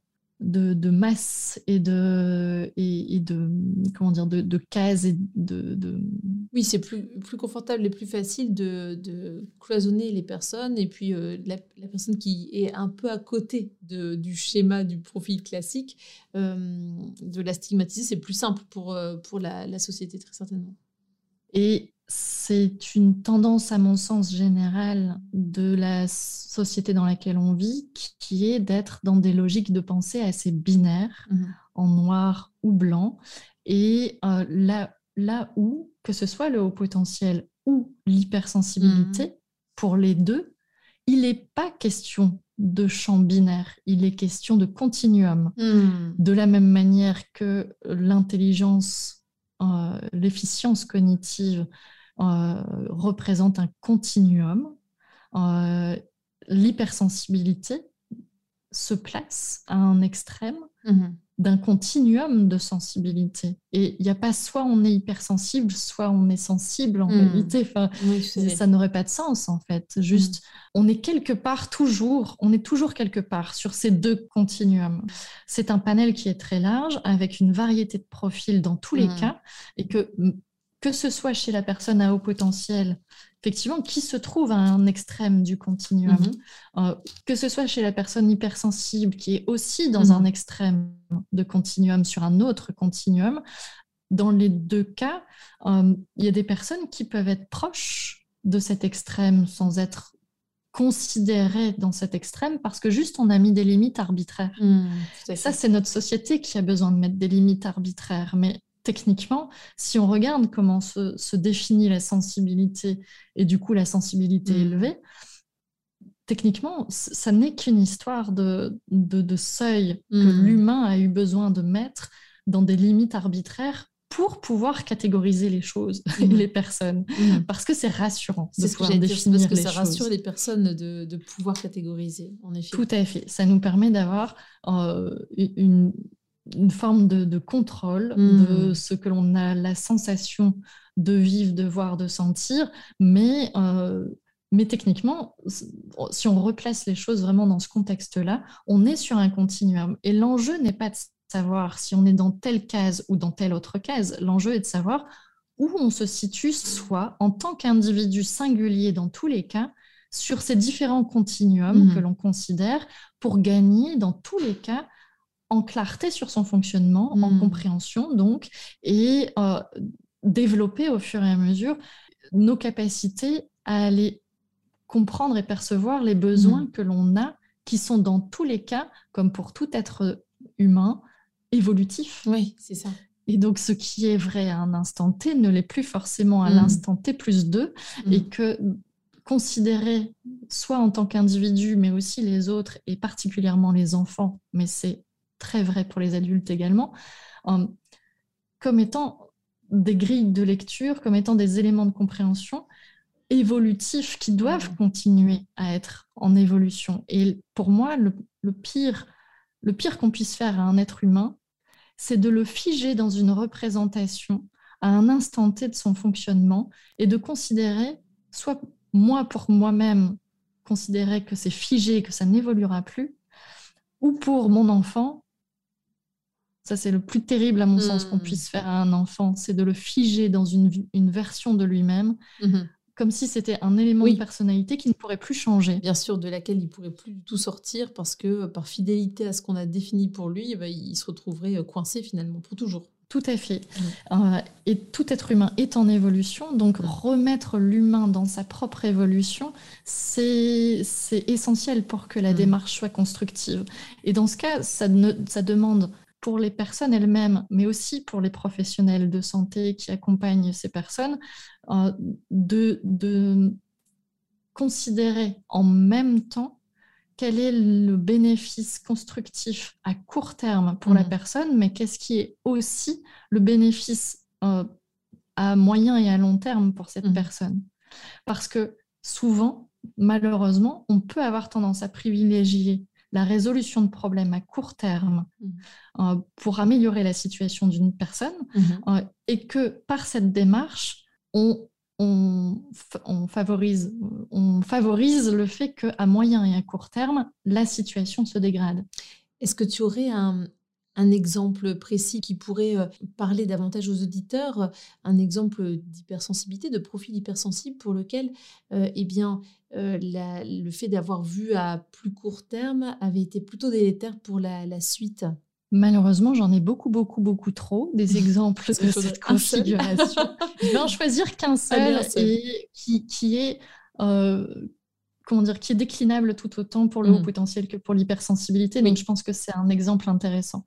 B: de, masse et de, et, de, comment dire, de, de cases et de, de...
A: Oui, c'est plus, plus confortable et plus facile de, de cloisonner les personnes. Et puis, euh, la, personne qui est un peu à côté de, du schéma du profil classique, euh, de la stigmatiser, c'est plus simple pour, euh, pour la, la société, très certainement.
B: Et c'est une tendance, à mon sens, générale de la société dans laquelle on vit, qui est d'être dans des logiques de pensée assez binaires, mmh en noir ou blanc. Et euh, là, là où, que ce soit le haut potentiel ou l'hypersensibilité, mmh pour les deux, il n'est pas question de champ binaire, il est question de continuum. Mmh. De la même manière que l'intelligence, euh, l'efficience cognitive, euh, représente un continuum. Euh, l'hypersensibilité, se place à un extrême mhm. D'un continuum de sensibilité. Et il n'y a pas soit on est hypersensible, soit on est sensible en mhm. réalité. Enfin, ça n'aurait pas de sens en fait. Juste, mhm. on est quelque part toujours, on est toujours quelque part sur ces deux continuums. C'est un panel qui est très large avec une variété de profils dans tous les cas et que que ce soit chez la personne à haut potentiel, effectivement, qui se trouve à un extrême du continuum, mhm. euh, que ce soit chez la personne hypersensible, qui est aussi dans mhm. un extrême de continuum sur un autre continuum, dans les deux cas, euh, il y a des personnes qui peuvent être proches de cet extrême sans être considérées dans cet extrême parce que juste on a mis des limites arbitraires. Mhm, ça, c'est notre société qui a besoin de mettre des limites arbitraires. Mais techniquement, si on regarde comment se, définit la sensibilité et du coup la sensibilité mm. élevée, techniquement, ça n'est qu'une histoire de, de, seuil que mm. l'humain a eu besoin de mettre dans des limites arbitraires pour pouvoir catégoriser les choses *laughs* et mm. les personnes. Parce que c'est rassurant de pouvoir définir parce que ça
A: rassure les personnes de, de, pouvoir catégoriser, en effet.
B: Tout à fait. Ça nous permet d'avoir euh, une, une forme de, contrôle de hmm. ce que l'on a la sensation de vivre, de voir, de sentir, mais, euh, mais techniquement, si on replace les choses vraiment dans ce contexte-là, on est sur un continuum. Et l'enjeu n'est pas de savoir si on est dans telle case ou dans telle autre case, l'enjeu est de savoir où on se situe, soit en tant qu'individu singulier dans tous les cas, sur ces différents continuums hmm. que l'on considère pour gagner dans tous les cas en clarté sur son fonctionnement, en hmm. compréhension donc, et euh, développer au fur et à mesure nos capacités à aller comprendre et percevoir les besoins hmm. que l'on a, qui sont dans tous les cas, comme pour tout être humain, évolutifs.
A: Oui, c'est ça.
B: Et donc, ce qui est vrai à un instant T ne l'est plus forcément à hmm. l'instant T plus 2, et que considérer, soit en tant qu'individu, mais aussi les autres, et particulièrement les enfants, mais c'est très vrai pour les adultes également, euh, comme étant des grilles de lecture, comme étant des éléments de compréhension évolutifs qui doivent continuer à être en évolution. Et pour moi, le, pire, le pire qu'on puisse faire à un être humain, c'est de le figer dans une représentation à un instant T de son fonctionnement et de considérer, soit moi pour moi-même, considérer que c'est figé, que ça n'évoluera plus, ou pour mon enfant, ça, c'est le plus terrible, à mon sens, qu'on hmm. puisse faire à un enfant, c'est de le figer dans une, version de lui-même, mhm. comme si c'était un élément de personnalité qui ne pourrait plus changer.
A: Bien sûr, de laquelle il pourrait plus du tout sortir, parce que par fidélité à ce qu'on a défini pour lui, eh ben, il se retrouverait euh, coincé finalement pour toujours.
B: Tout à fait. Hmm. Euh, et tout être humain est en évolution, donc hmm. remettre l'humain dans sa propre évolution, c'est essentiel pour que la démarche soit constructive. Et dans ce cas, ça, ne, ça demande pour les personnes elles-mêmes, mais aussi pour les professionnels de santé qui accompagnent ces personnes, euh, de, de considérer en même temps quel est le bénéfice constructif à court terme pour la mmh. personne, mais qu'est-ce qui est aussi le bénéfice euh, à moyen et à long terme pour cette mmh. personne. Parce que souvent, malheureusement, on peut avoir tendance à privilégier la résolution de problèmes à court terme mmh. euh, pour améliorer la situation d'une personne mmh. euh, et que par cette démarche, on, favorise, on favorise le fait qu'à moyen et à court terme, la situation se dégrade.
A: Est-ce que tu aurais un, exemple précis qui pourrait euh, parler davantage aux auditeurs, un exemple d'hypersensibilité, de profil hypersensible pour lequel eh bien, euh, le fait d'avoir vu à plus court terme avait été plutôt délétère pour la, suite?
B: Malheureusement, j'en ai beaucoup, beaucoup, beaucoup trop des *laughs* exemples de cette configuration. Je vais en choisir qu'un *laughs* seul et qui, qui est euh, comment dire, qui est déclinable tout autant pour le haut mm. potentiel que pour l'hypersensibilité. Donc, je pense que c'est un exemple intéressant,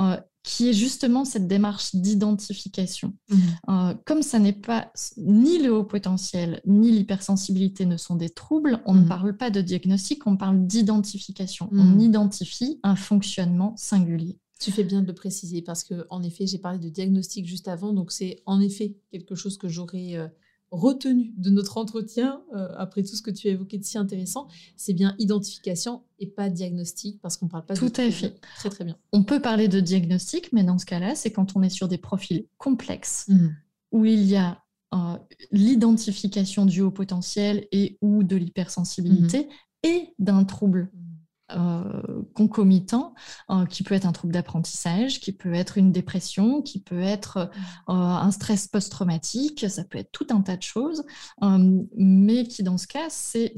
B: euh, qui est justement cette démarche d'identification. Mm. Euh, comme ça n'est pas ni le haut potentiel ni l'hypersensibilité ne sont des troubles, on ne mm. parle pas de diagnostic, on parle d'identification. On identifie un fonctionnement singulier.
A: Tu fais bien de le préciser parce que, en effet, j'ai parlé de diagnostic juste avant, donc c'est en effet quelque chose que j'aurais euh, retenu de notre entretien, euh, après tout ce que tu as évoqué de si intéressant, c'est bien identification et pas diagnostic, parce qu'on ne parle pas
B: tout
A: de...
B: Tout à fait.
A: Très, très bien.
B: On peut parler de diagnostic, mais dans ce cas-là, c'est quand on est sur des profils complexes, mmh. où il y a euh, l'identification du haut potentiel et ou de l'hypersensibilité, mmh. et d'un trouble. Mmh. Euh, concomitant, euh, qui peut être un trouble d'apprentissage, qui peut être une dépression, qui peut être mmh. euh, un stress post-traumatique, ça peut être tout un tas de choses, mais qui dans ce cas, c'est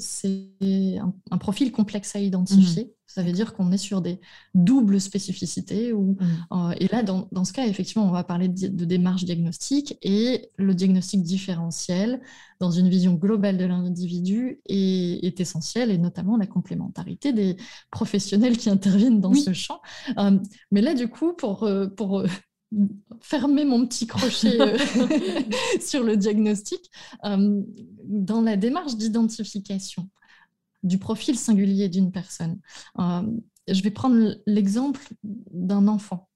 B: un, un, profil complexe à identifier. Mmh. Ça veut dire qu'on est sur des doubles spécificités. Mmh. Euh, et là, dans, ce cas, effectivement, on va parler de, démarche diagnostique et le diagnostic différentiel dans une vision globale de l'individu est, essentiel, et notamment la complémentarité des professionnels qui interviennent dans ce champ. Euh, mais là, du coup, pour, euh, pour fermer mon petit crochet *laughs* sur le diagnostic, dans la démarche d'identification, du profil singulier d'une personne. Euh, je vais prendre l'exemple d'un enfant,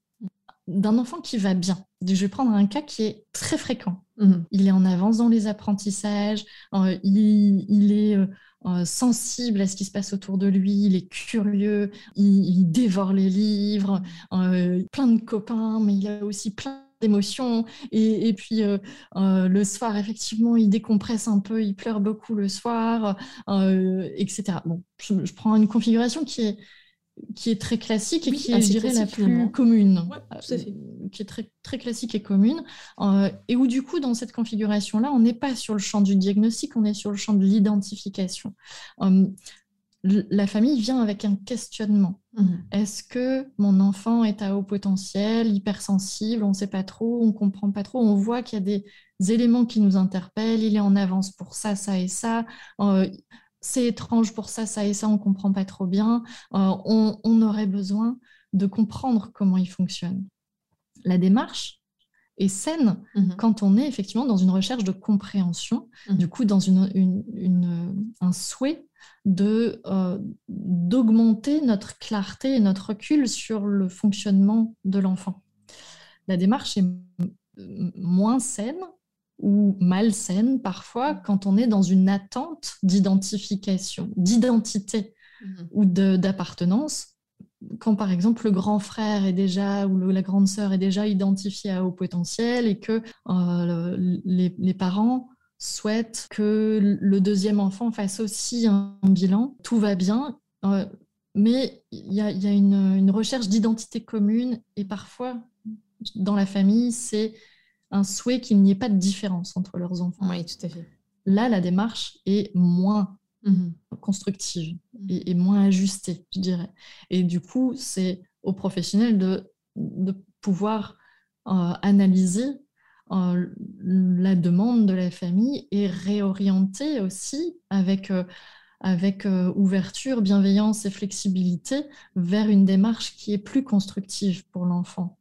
B: d'un enfant qui va bien. Je vais prendre un cas qui est très fréquent. Mhm. Il est en avance dans les apprentissages, euh, il, est euh, sensible à ce qui se passe autour de lui, il est curieux, il dévore les livres, plein de copains, mais il a aussi plein d'émotions. Et, puis euh, euh, le soir, effectivement, il décompresse un peu, il pleure beaucoup le soir, euh, etc. Bon, je, prends une configuration qui est qui est très classique et qui est, je dirais, la plus commune, qui est très, très classique et commune, et où du coup, dans cette configuration-là, on n'est pas sur le champ du diagnostic, on est sur le champ de l'identification la famille vient avec un questionnement. Mhm. Est-ce que mon enfant est à haut potentiel, hypersensible, on ne sait pas trop, on ne comprend pas trop, on voit qu'il y a des éléments qui nous interpellent, il est en avance pour ça, ça et ça, euh, c'est étrange pour ça, ça et ça, on ne comprend pas trop bien, euh, on, aurait besoin de comprendre comment il fonctionne. La démarche, est saine mhm. quand on est effectivement dans une recherche de compréhension, mhm. du coup dans un souhait de euh, d'augmenter notre clarté et notre recul sur le fonctionnement de l'enfant. La démarche est moins saine ou malsaine parfois quand on est dans une attente d'identification, d'identité mhm. ou d'appartenance. Quand par exemple le grand frère est déjà ou la grande sœur est déjà identifiée à haut potentiel et que euh, les, les parents souhaite que le deuxième enfant fasse aussi un bilan. Tout va bien, euh, mais il y a, une, recherche d'identité commune et parfois, dans la famille, c'est un souhait qu'il n'y ait pas de différence entre leurs enfants.
A: Oui, tout à fait.
B: Là, la démarche est moins mhm. constructive mhm. et, moins ajustée, je dirais. Et du coup, c'est aux professionnels de, pouvoir euh, analyser la demande de la famille est réorientée aussi avec, euh, avec euh, ouverture, bienveillance et flexibilité vers une démarche qui est plus constructive pour l'enfant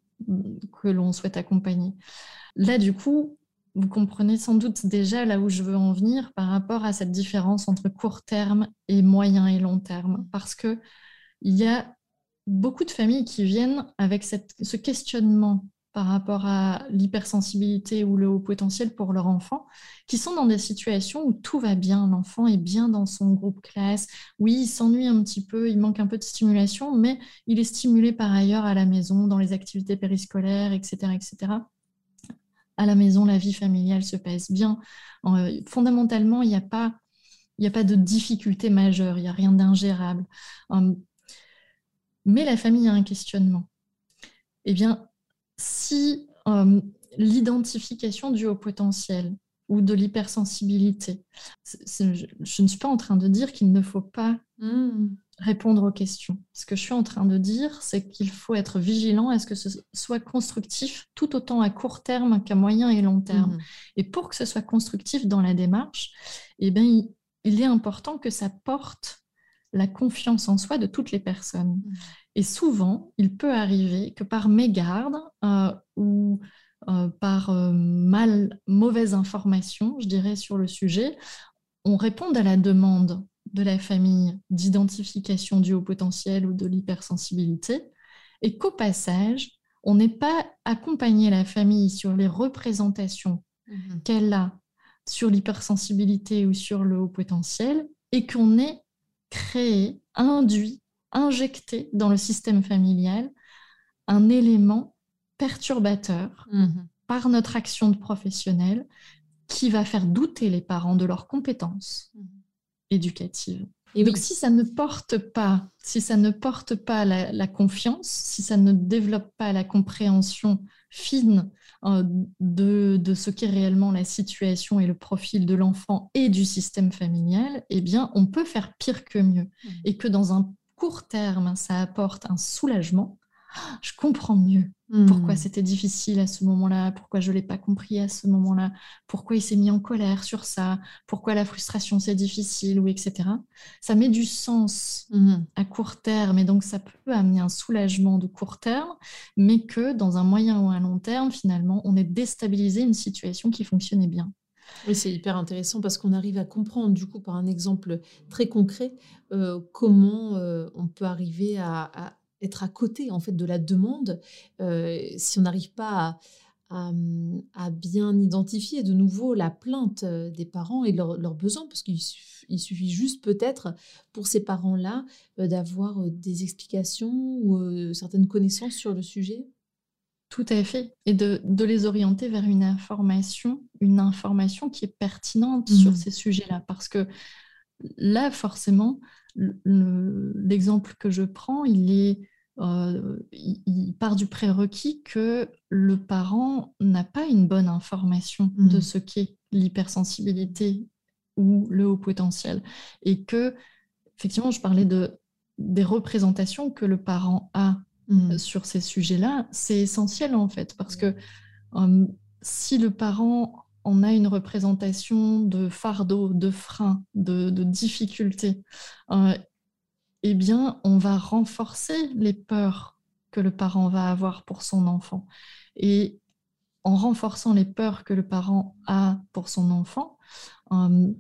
B: que l'on souhaite accompagner. Là, du coup, vous comprenez sans doute déjà là où je veux en venir par rapport à cette différence entre court terme et moyen et long terme, parce que il y a beaucoup de familles qui viennent avec ce questionnement par rapport à l'hypersensibilité ou le haut potentiel pour leur enfant, qui sont dans des situations où tout va bien, l'enfant est bien dans son groupe classe, oui, il s'ennuie un petit peu, il manque un peu de stimulation, mais il est stimulé par ailleurs à la maison, dans les activités périscolaires, etc. etc. À la maison, la vie familiale se passe bien. Euh, fondamentalement, il n'y a pas a pas de difficulté majeure, il n'y a rien d'ingérable. Euh, mais la famille a un questionnement. Eh bien, si euh, l'identification du haut potentiel ou de l'hypersensibilité, je, ne suis pas en train de dire qu'il ne faut pas hmm. Répondre aux questions. Ce que je suis en train de dire, c'est qu'il faut être vigilant à ce que ce soit constructif tout autant à court terme qu'à moyen et long terme. Hmm. Et pour que ce soit constructif dans la démarche, eh bien, il, est important que ça porte la confiance en soi de toutes les personnes. Hmm. Et souvent, il peut arriver que par mégarde euh, ou euh, par euh, mal, mauvaise information, je dirais, sur le sujet, on réponde à la demande de la famille d'identification du haut potentiel ou de l'hypersensibilité, et qu'au passage, on n'ait pas accompagné la famille sur les représentations mmh qu'elle a sur l'hypersensibilité ou sur le haut potentiel et qu'on ait créé, induit, injecté dans le système familial un élément perturbateur mhm. par notre action de professionnel qui va faire douter les parents de leurs compétences mhm. Éducatives. Et donc, si ça ne porte pas, si ça ne porte pas la, confiance, si ça ne développe pas la compréhension fine euh, de, de, ce qu'est réellement la situation et le profil de l'enfant et du système familial, eh bien, on peut faire pire que mieux. Mmh. Et que dans un court terme, ça apporte un soulagement, je comprends mieux pourquoi hmm. c'était difficile à ce moment-là, pourquoi je ne l'ai pas compris à ce moment-là, pourquoi il s'est mis en colère sur ça, pourquoi la frustration c'est difficile, ou etc. Ça met du sens hmm. à court terme et donc ça peut amener un soulagement de court terme, mais que dans un moyen ou un long terme, finalement, on est déstabilisé une situation qui fonctionnait bien.
A: Oui, c'est hyper intéressant parce qu'on arrive à comprendre, du coup, par un exemple très concret, euh, comment euh, on peut arriver à être à côté en fait de la demande euh, si on n'arrive pas à, à, bien identifier de nouveau la plainte euh, des parents et leurs besoins parce qu'il suffit juste peut-être pour ces parents-là euh, d'avoir des explications ou certaines connaissances sur le sujet.
B: Tout à fait. Et de, de, les orienter vers une information, une information qui est pertinente sur mmh. ces sujets-là. Parce que là, forcément, l'exemple que je prends, il est euh, il, part du prérequis que le parent n'a pas une bonne information de mmh. ce qu'est l'hypersensibilité ou le haut potentiel. Et que, effectivement, je parlais de, des représentations que le parent a mmh. sur ces sujets-là. C'est essentiel, en fait, parce que euh, si le parent en a une représentation de fardeau, de frein, de, de difficulté, euh, eh bien, on va renforcer les peurs que le parent va avoir pour son enfant. Et en renforçant les peurs que le parent a pour son enfant, euh,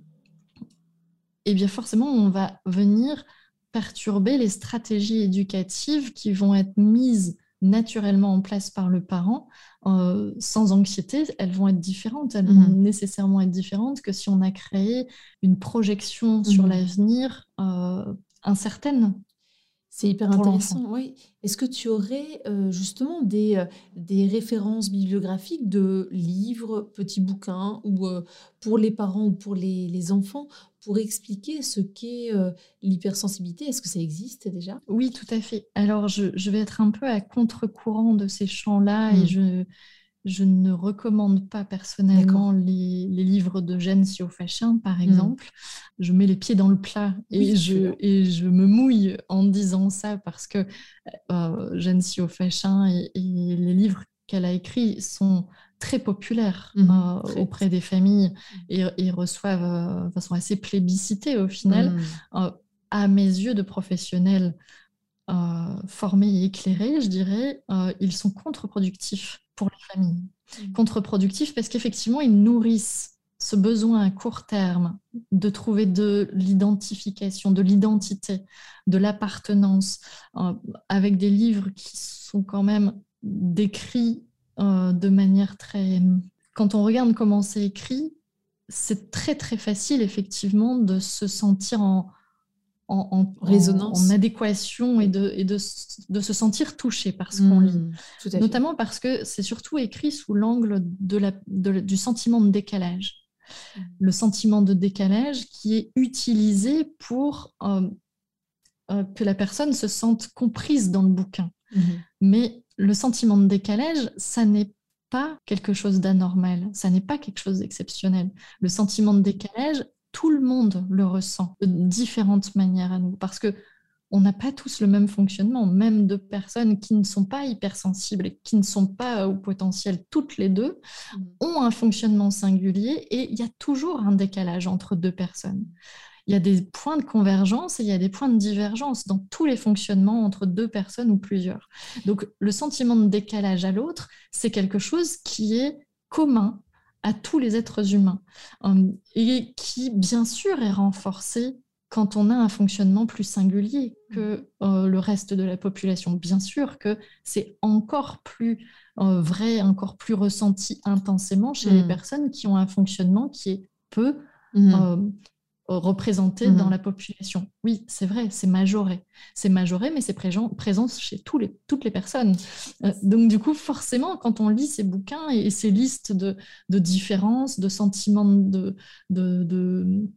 B: eh bien forcément, on va venir perturber les stratégies éducatives qui vont être mises naturellement en place par le parent, euh, sans anxiété, elles vont être différentes. Elles vont mmh. nécessairement être différentes que si on a créé une projection sur mmh. l'avenir euh, incertaine.
A: C'est hyper intéressant, oui. Est-ce que tu aurais euh, justement des, euh, des références bibliographiques de livres, petits bouquins, ou euh, pour les parents ou pour les, les enfants, pour expliquer ce qu'est l'hypersensibilité? Est-ce que ça existe déjà?
B: Oui, tout à fait. Alors, je, je, vais être un peu à contre-courant de ces champs-là et mmh. je je ne recommande pas personnellement les, livres de Jeanne Siofachin, par hmm. exemple. Je mets les pieds dans le plat et, je, et je me mouille en disant ça parce que euh, Jeanne Siofachin et, et les livres qu'elle a écrits sont très populaires hmm. euh, auprès des familles hmm. et, reçoivent euh, de façon assez plébiscitée au final. à mes yeux de professionnels formés et éclairés, je dirais, ils sont contre-productifs pour les familles. Mmh. Contre-productif parce qu'effectivement, ils nourrissent ce besoin à court terme de trouver de l'identification, de l'identité, de l'appartenance, euh, avec des livres qui sont quand même décrits euh, de manière très... Quand on regarde comment c'est écrit, c'est très très facile effectivement de se sentir en, en, résonance, en, adéquation et, de, et de, de, se sentir touché par ce qu'on lit. Mmh, Notamment parce que c'est surtout écrit sous l'angle de la, du sentiment de décalage. Mmh. Le sentiment de décalage qui est utilisé pour euh, euh, que la personne se sente comprise dans le bouquin. Mmh. Mais le sentiment de décalage, ça n'est pas quelque chose d'anormal, ça n'est pas quelque chose d'exceptionnel. Le sentiment de décalage, tout le monde le ressent de différentes manières à nous, parce que on n'a pas tous le même fonctionnement, même de personnes qui ne sont pas hypersensibles et qui ne sont pas au potentiel, toutes les deux, mm. ont un fonctionnement singulier et il y a toujours un décalage entre deux personnes. Il y a des points de convergence et il y a des points de divergence dans tous les fonctionnements entre deux personnes ou plusieurs. Donc le sentiment de décalage à l'autre, c'est quelque chose qui est commun à tous les êtres humains euh, et qui, bien sûr, est renforcé quand on a un fonctionnement plus singulier que euh, le reste de la population. Bien sûr que c'est encore plus euh, vrai, encore plus ressenti intensément chez les mm. personnes qui ont un fonctionnement qui est peu mmh représenté dans la population. Oui, c'est vrai, c'est majoré. C'est majoré, mais c'est présent, chez tous les, toutes les personnes. donc du coup, forcément, quand on lit ces bouquins et, ces listes de, de, différences, de sentiments de, de, de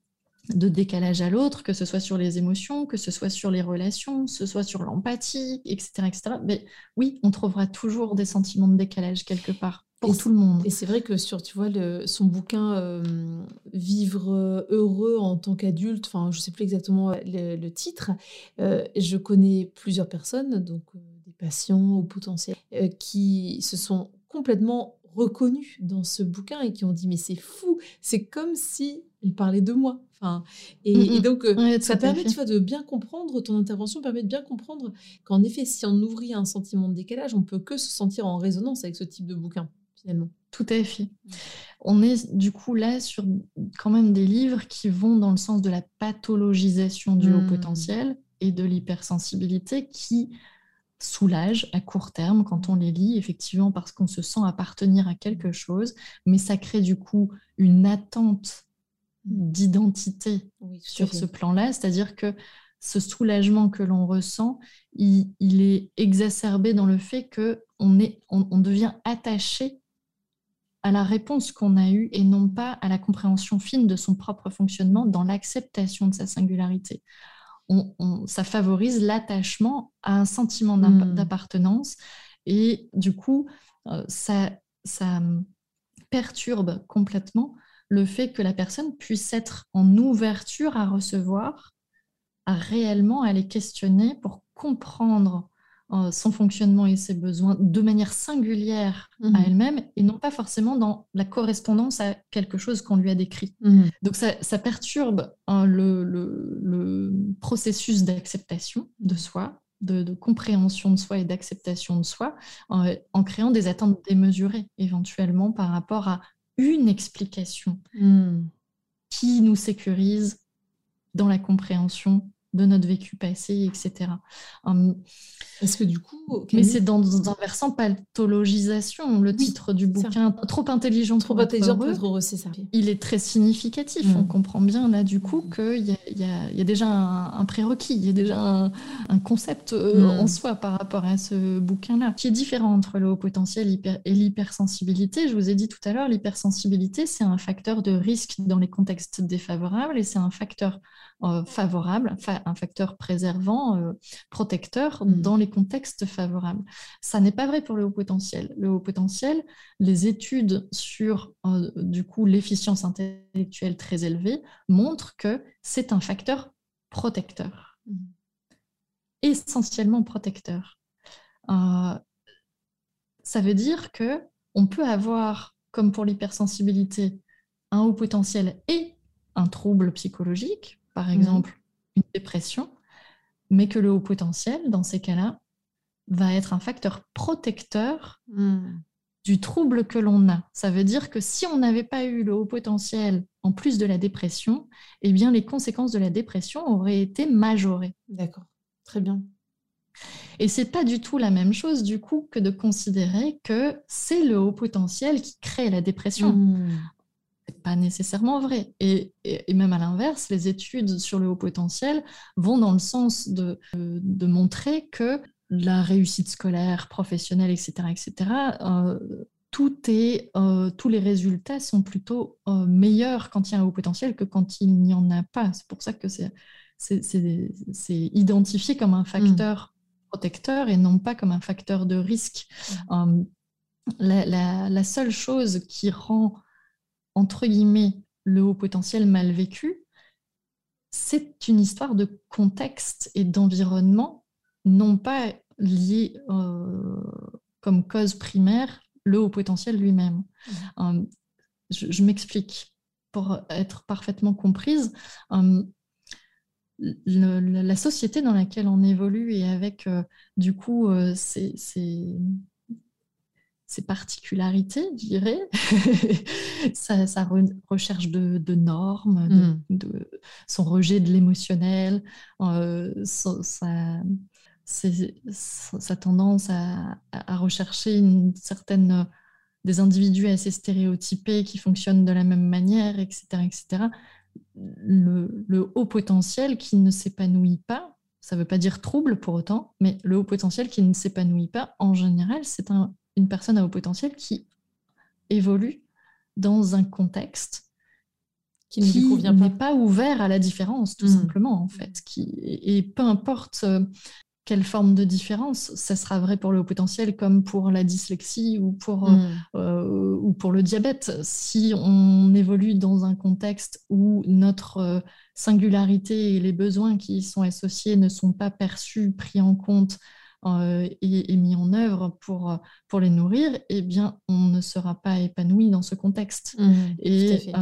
B: de décalage à l'autre, que ce soit sur les émotions, que ce soit sur les relations, que ce soit sur l'empathie, etc., etc. Mais oui, on trouvera toujours des sentiments de décalage quelque part pour tout le monde.
A: Et c'est vrai que sur, tu vois, le, son bouquin euh, Vivre heureux en tant qu'adulte, enfin, je sais plus exactement le, titre, euh, je connais plusieurs personnes, donc euh, des patients au potentiel, qui se sont complètement reconnus dans ce bouquin et qui ont dit mais c'est fou, c'est comme si il parlait de moi. Enfin, et, mm, mm. donc euh, ça permet tu vois, de bien comprendre, ton intervention permet de bien comprendre qu'en effet, si on ouvrit un sentiment de décalage, on peut que se sentir en résonance avec ce type de bouquin finalement.
B: Tout à fait. On est du coup là sur quand même des livres qui vont dans le sens de la pathologisation du haut mm. potentiel et de l'hypersensibilité qui soulage à court terme quand on les lit, effectivement parce qu'on se sent appartenir à quelque chose, mais ça crée du coup une attente d'identité sur ce plan-là, c'est-à-dire que ce soulagement que l'on ressent, il, est exacerbé dans le fait que on, est, on, devient attaché à la réponse qu'on a eue et non pas à la compréhension fine de son propre fonctionnement dans l'acceptation de sa singularité ça favorise l'attachement à un sentiment hmm. d'appartenance et du coup, euh, ça, ça perturbe complètement le fait que la personne puisse être en ouverture à recevoir, à réellement aller questionner pour comprendre euh, son fonctionnement et ses besoins de manière singulière à mhm. elle-même et non pas forcément dans la correspondance à quelque chose qu'on lui a décrit. Mhm. Donc ça, perturbe hein, le, processus d'acceptation de soi, de, compréhension de soi et d'acceptation de soi en créant des attentes démesurées éventuellement par rapport à une explication mhm. qui nous sécurise dans la compréhension de notre vécu passé, etc.
A: Est-ce que du coup.
B: Mais c'est dans, un versant pathologisation, le titre du bouquin. Trop intelligent,
A: trop intelligent pour être heureux, c'est ça.
B: Il est très significatif. On comprend bien là, du coup, qu'il y, y, a déjà un, prérequis, il y a déjà un, concept euh, en soi par rapport à ce bouquin-là, qui est différent entre le haut potentiel et l'hypersensibilité. Je vous ai dit tout à l'heure, l'hypersensibilité, c'est un facteur de risque dans les contextes défavorables et c'est un facteur favorable, un facteur préservant, euh, protecteur mm. dans les contextes favorables. Ça n'est pas vrai pour le haut potentiel. Le haut potentiel, les études sur euh, du coup l'efficience intellectuelle très élevée montrent que c'est un facteur protecteur, mm. essentiellement protecteur. ça veut dire que on peut avoir, comme pour l'hypersensibilité, un haut potentiel et un trouble psychologique, par mhm. exemple une dépression, mais que le haut potentiel, dans ces cas-là, va être un facteur protecteur hmm. du trouble que l'on a. Ça veut dire que si on n'avait pas eu le haut potentiel en plus de la dépression, eh bien les conséquences de la dépression auraient été majorées.
A: D'accord, très bien.
B: Et c'est pas du tout la même chose du coup que de considérer que c'est le haut potentiel qui crée la dépression. Hmm pas nécessairement vrai. Et, même à l'inverse, les études sur le haut potentiel vont dans le sens de, de, montrer que la réussite scolaire, professionnelle, etc., etc., euh, tout est, euh, tous les résultats sont plutôt euh, meilleurs quand il y a un haut potentiel que quand il n'y en a pas. C'est pour ça que c'est, c'est, identifié comme un facteur protecteur et non pas comme un facteur de risque. Mmh. La, la, la, seule chose qui rend entre guillemets, le haut potentiel mal vécu, c'est une histoire de contexte et d'environnement, non pas lié euh, comme cause primaire le haut potentiel lui-même. Mmh. Euh, je, m'explique pour être parfaitement comprise. Euh, la société dans laquelle on évolue et avec du coup ces, ses particularités, je dirais, *laughs* sa, recherche de, normes, mm. de, son rejet de l'émotionnel, euh, sa, tendance à, rechercher une certaine des individus assez stéréotypés qui fonctionnent de la même manière, etc. etc. Le, le haut potentiel qui ne s'épanouit pas, ça ne veut pas dire trouble pour autant, mais le haut potentiel qui ne s'épanouit pas, en général, c'est un, une personne à haut potentiel qui évolue dans un contexte qui ne lui convient pas. pas ouvert à la différence, tout mmh. simplement, en fait. Qui, et peu importe euh, quelle forme de différence, ça sera vrai pour le haut potentiel comme pour la dyslexie ou pour, euh, mmh. euh, ou pour le diabète. Si on évolue dans un contexte où notre singularité et les besoins qui y sont associés ne sont pas perçus, pris en compte, et, mis en œuvre pour, pour les nourrir, eh bien, on ne sera pas épanoui dans ce contexte.
A: Mmh, et,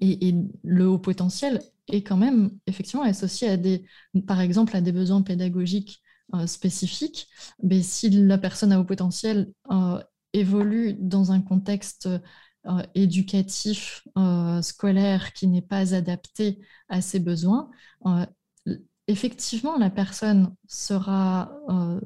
B: et, le haut potentiel est quand même effectivement associé à des, par exemple, à des besoins pédagogiques euh, spécifiques. Mais si la personne à haut potentiel euh, évolue dans un contexte euh, éducatif, scolaire qui n'est pas adapté à ses besoins, effectivement, la personne sera,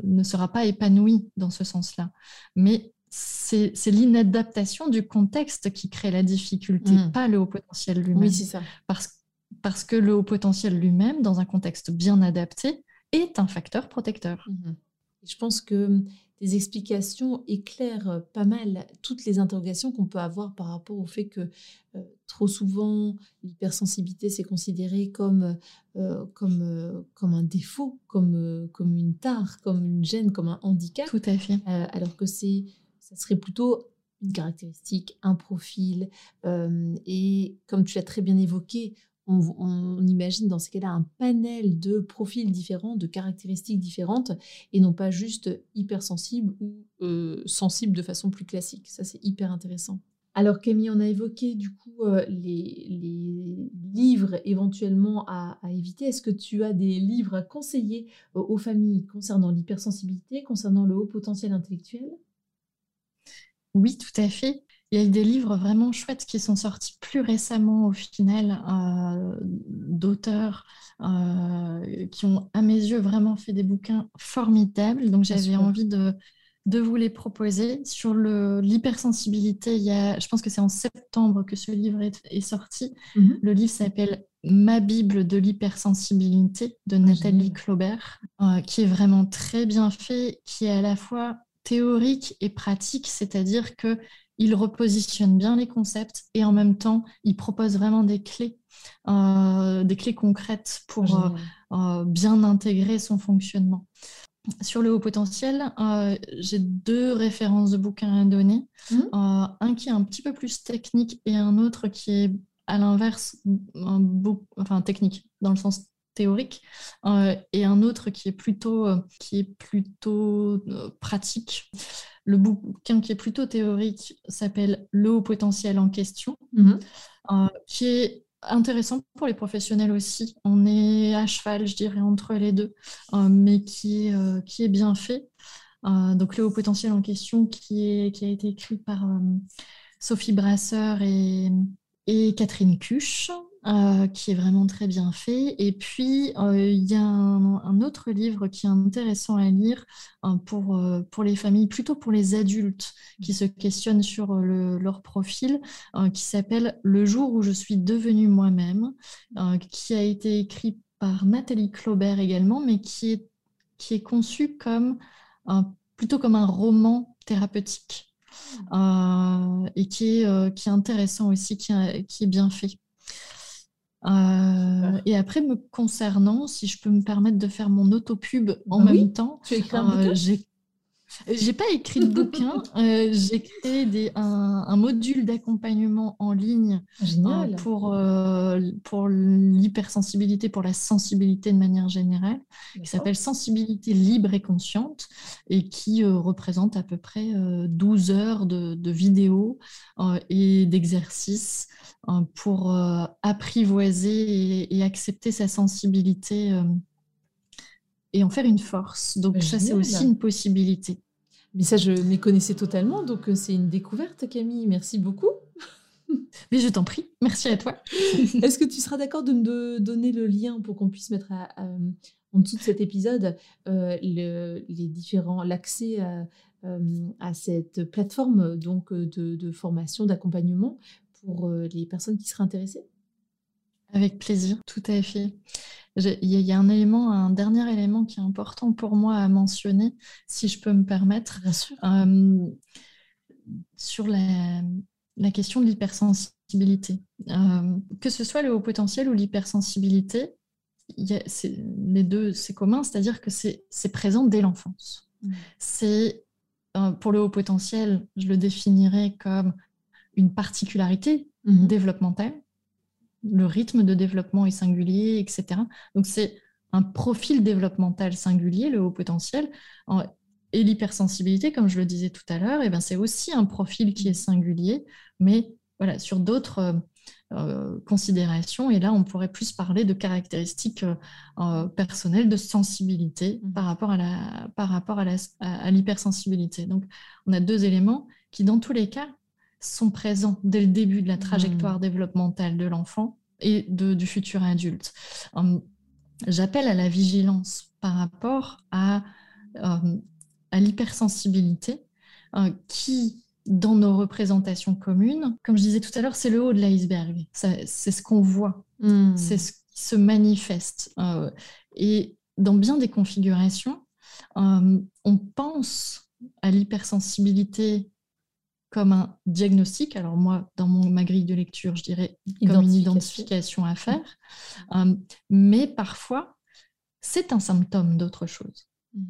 B: ne sera pas épanouie dans ce sens-là. Mais c'est l'inadaptation du contexte qui crée la difficulté, hmm. pas le haut potentiel lui-même.
A: Oui, c'est ça.
B: Parce, parce que le haut potentiel lui-même, dans un contexte bien adapté, est un facteur protecteur.
A: Mhm. Je pense que tes explications éclairent pas mal toutes les interrogations qu'on peut avoir par rapport au fait que euh, trop souvent l'hypersensibilité c'est considéré comme, euh, comme, euh, comme un défaut, comme, comme une tare, comme une gêne, comme un handicap.
B: Tout à fait.
A: alors que c'est ça serait plutôt une caractéristique, un profil. Euh, et comme tu l'as très bien évoqué, on, imagine dans ces cas-là un panel de profils différents, de caractéristiques différentes, et non pas juste hypersensible ou euh, sensible de façon plus classique. Ça, c'est hyper intéressant. Alors Camille, on a évoqué du coup euh, les, livres éventuellement à, à éviter. Est-ce que tu as des livres à conseiller aux familles concernant l'hypersensibilité, concernant le haut potentiel intellectuel?
B: Oui, tout à fait. Il y a eu des livres vraiment chouettes qui sont sortis plus récemment au final euh, d'auteurs euh, qui ont, à mes yeux, vraiment fait des bouquins formidables. Donc j'avais envie de, de vous les proposer. Sur l'hypersensibilité, il y a, je pense que c'est en septembre que ce livre est, sorti. Mhm. Le livre s'appelle Ma Bible de l'hypersensibilité de ah, Nathalie Claubert, euh, qui est vraiment très bien fait, qui est à la fois théorique et pratique, c'est-à-dire que il repositionne bien les concepts et en même temps, il propose vraiment des clés, euh, des clés concrètes pour euh, bien intégrer son fonctionnement. Sur le haut potentiel, j'ai deux références de bouquins à donner. Mmh. un qui est un petit peu plus technique et un autre qui est à l'inverse, enfin technique, dans le sens théorique euh, et un autre qui est plutôt, euh, qui est plutôt euh, pratique. Le bouquin qui est plutôt théorique s'appelle Le haut potentiel en question, mhm. qui est intéressant pour les professionnels aussi. On est à cheval, je dirais, entre les deux, mais qui est, qui est bien fait. donc, Le haut potentiel en question qui, est, qui a été écrit par Sophie Brasseur et, et Catherine Cuche. Euh, qui est vraiment très bien fait. Et puis, euh, il y a un, autre livre qui est intéressant à lire euh, pour, pour les familles, plutôt pour les adultes qui se questionnent sur leur profil, qui s'appelle Le jour où je suis devenue moi-même, qui a été écrit par Nathalie Claubert également, mais qui est, qui est conçu comme, plutôt comme un roman thérapeutique. et qui est, qui est intéressant aussi, qui, qui est bien fait. Euh, et après, me concernant, si je peux me permettre de faire mon autopub en bah même temps,
A: euh,
B: j'ai pas écrit de bouquin, *laughs* euh, j'ai créé un, module d'accompagnement en ligne pour, pour l'hypersensibilité, pour la sensibilité de manière générale, qui s'appelle Sensibilité libre et consciente et qui représente à peu près 12 heures de, de vidéos et d'exercices pour euh, apprivoiser et, accepter sa sensibilité euh, et en faire une force. Donc ça, c'est aussi une possibilité.
A: Mais ça, je m'y connaissais totalement, donc euh, c'est une découverte, Camille. Merci beaucoup. *laughs*
B: Mais je t'en prie, merci à toi. *laughs*
A: Est-ce que tu seras d'accord de me donner le lien pour qu'on puisse mettre en dessous de cet épisode les différents l'accès à cette plateforme donc de, de formation, d'accompagnement pour les personnes qui seraient intéressées?
B: Avec plaisir, tout à fait. Il y, a un élément, un dernier élément qui est important pour moi à mentionner, si je peux me permettre, sur la, la, question de l'hypersensibilité. que ce soit le haut potentiel ou l'hypersensibilité, les deux, c'est commun, c'est-à-dire que c'est présent dès l'enfance. Mmh. C'est pour le haut potentiel, je le définirais comme une particularité mmh. développementale le rythme de développement est singulier, etc. Donc c'est un profil développemental singulier, le haut potentiel. Et l'hypersensibilité, comme je le disais tout à l'heure, eh ben, c'est aussi un profil qui est singulier, mais voilà, sur d'autres euh, considérations. Et là, on pourrait plus parler de caractéristiques euh, personnelles, de sensibilité mmh. par rapport à la, par rapport à l'hypersensibilité. Donc, on a deux éléments qui, dans tous les cas, sont présents dès le début de la trajectoire mmh. développementale de l'enfant et de, du futur adulte. Hum, j'appelle à la vigilance par rapport à, hum, à l'hypersensibilité euh, qui, dans nos représentations communes, comme je disais tout à l'heure, c'est le haut de l'iceberg. C'est ce qu'on voit, mmh. c'est ce qui se manifeste. Euh, et dans bien des configurations, hum, on pense à l'hypersensibilité comme un diagnostic. Alors moi, dans mon, ma grille de lecture, je dirais comme une identification à faire. Euh, mais parfois, c'est un symptôme d'autre chose. Mm.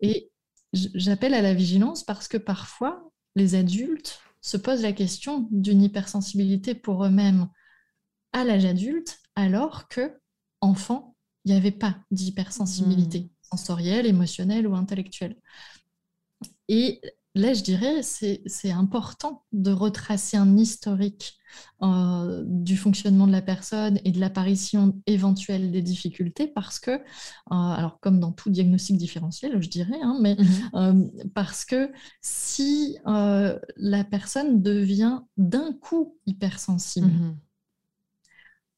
B: Et j'appelle à la vigilance parce que parfois, les adultes se posent la question d'une hypersensibilité pour eux-mêmes à l'âge adulte, alors que enfant, il n'y avait pas d'hypersensibilité mm. sensorielle, émotionnelle ou intellectuelle. Et là, je dirais, c'est important de retracer un historique euh, du fonctionnement de la personne et de l'apparition éventuelle des difficultés parce que, euh, alors comme dans tout diagnostic différentiel, je dirais, hein, mais mhm. euh, parce que si la personne devient d'un coup hypersensible, mhm.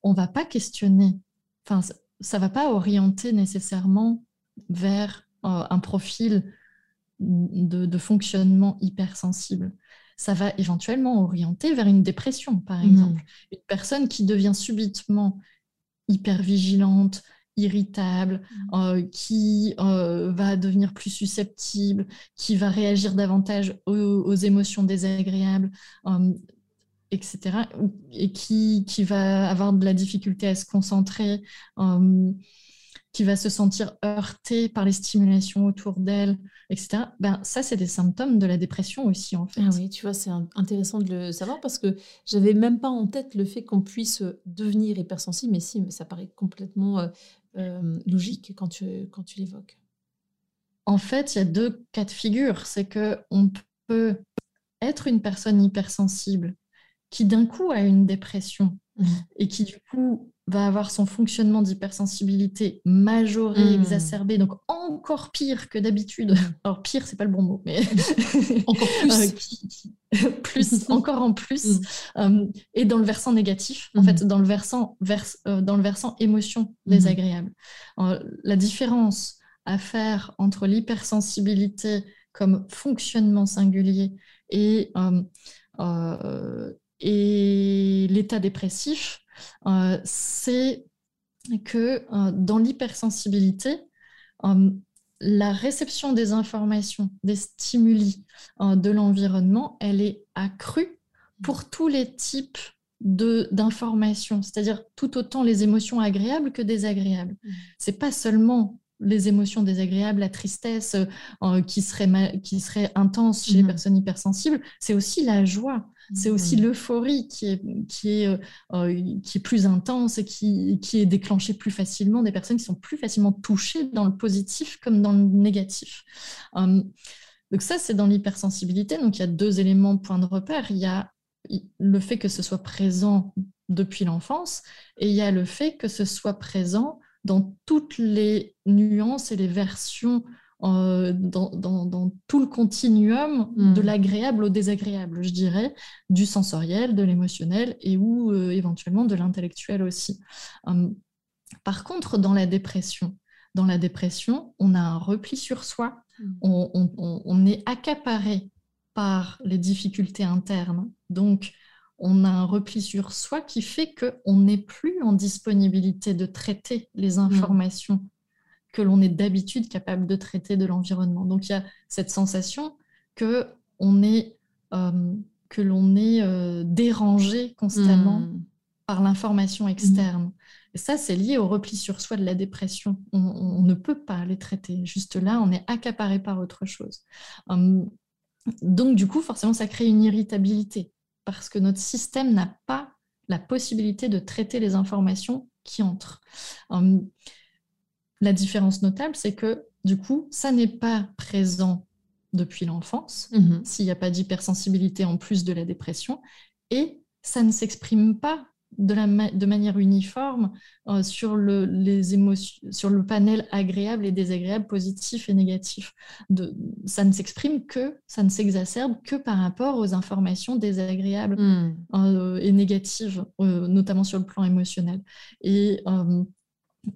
B: on ne va pas questionner, enfin, ça ne va pas orienter nécessairement vers un profil de, fonctionnement hypersensible, ça va éventuellement orienter vers une dépression, par mhm. exemple. Une personne qui devient subitement hypervigilante, irritable, mhm. euh, qui euh, va devenir plus susceptible, qui va réagir davantage aux, émotions désagréables, euh, etc., et qui, qui, va avoir de la difficulté à se concentrer qui va se sentir heurtée par les stimulations autour d'elle, etc. Ben, ça, c'est des symptômes de la dépression aussi, en fait.
A: Ah oui, tu vois, c'est intéressant de le savoir parce que j'avais même pas en tête le fait qu'on puisse devenir hypersensible, mais si, mais ça paraît complètement euh, euh, logique quand tu, quand tu l'évoques.
B: En fait, il y a deux cas de figure. C'est qu'on peut être une personne hypersensible qui d'un coup a une dépression mmh. et qui du coup va avoir son fonctionnement d'hypersensibilité majoré, hmm. exacerbé, donc encore pire que d'habitude. *laughs* Alors pire, c'est pas le bon mot, mais *laughs*
A: encore plus,
B: euh, *laughs* plus encore en plus, hmm. euh, et dans le versant négatif, en fait, hmm. dans le versant euh, dans le versant émotion désagréable. la différence à faire entre l'hypersensibilité comme fonctionnement singulier et et l'état dépressif, c'est que euh, dans l'hypersensibilité, euh, la réception des informations, des stimuli de l'environnement, elle est accrue pour tous les types d'informations, c'est-à-dire tout autant les émotions agréables que désagréables. Mmh. C'est pas seulement les émotions désagréables, la tristesse qui, serait qui serait intense chez les mmh. personnes hypersensibles, c'est aussi la joie, c'est aussi mmh. l'euphorie qui est, qui, est, euh, euh, qui est plus intense et qui, qui est déclenchée plus facilement, des personnes qui sont plus facilement touchées dans le positif comme dans le négatif. Hum, donc ça, c'est dans l'hypersensibilité. Donc il y a deux éléments de point de repère. Il y a le fait que ce soit présent depuis l'enfance et il y a le fait que ce soit présent dans toutes les nuances et les versions euh, dans, tout le continuum de hmm. l'agréable au désagréable, je dirais, du sensoriel, de l'émotionnel et ou euh, éventuellement de l'intellectuel aussi. Hum, par contre, dans la dépression, dans la dépression, on a un repli sur soi, mmh. on, est accaparé par les difficultés internes. Donc, on a un repli sur soi qui fait qu'on n'est plus en disponibilité de traiter les mmh. informations que l'on est d'habitude capable de traiter de l'environnement. Donc, il y a cette sensation que on est, euh, que l'on est euh, dérangé constamment mmh. par l'information externe. Et ça, c'est lié au repli sur soi de la dépression. On, ne peut pas les traiter. Juste là, on est accaparé par autre chose. Hum, donc, du coup, forcément, ça crée une irritabilité parce que notre système n'a pas la possibilité de traiter les informations qui entrent. Hum, la différence notable, c'est que du coup, ça n'est pas présent depuis l'enfance, mmh s'il n'y a pas d'hypersensibilité en plus de la dépression, et ça ne s'exprime pas de, la de manière uniforme euh, sur, le, les émotions, sur le panel agréable et désagréable, positif et négatif. De, ça ne s'exprime que, ça ne s'exacerbe que par rapport aux informations désagréables hmm. euh, et négatives, euh, notamment sur le plan émotionnel. Et,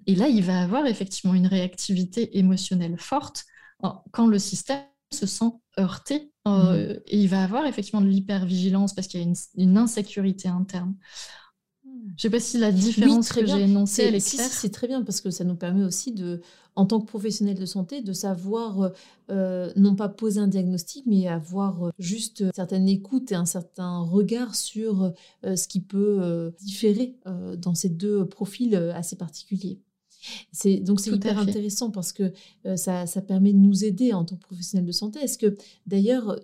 B: et là, il va avoir effectivement une réactivité émotionnelle forte quand le système se sent heurté hmm. et il va avoir effectivement de l'hypervigilance parce qu'il y a une, une, insécurité interne. Je ne sais pas si la différence que j'ai énoncée, elle est claire.
A: c'est très bien parce que ça nous permet aussi de, en tant que professionnel de santé, de savoir euh, non pas poser un diagnostic, mais avoir juste une certaine écoute et un certain regard sur euh, ce qui peut différer euh, dans ces deux profils assez particuliers. C'est donc c'est hyper intéressant parce que ça, ça, permet de nous aider en tant que professionnel de santé. Est-ce que d'ailleurs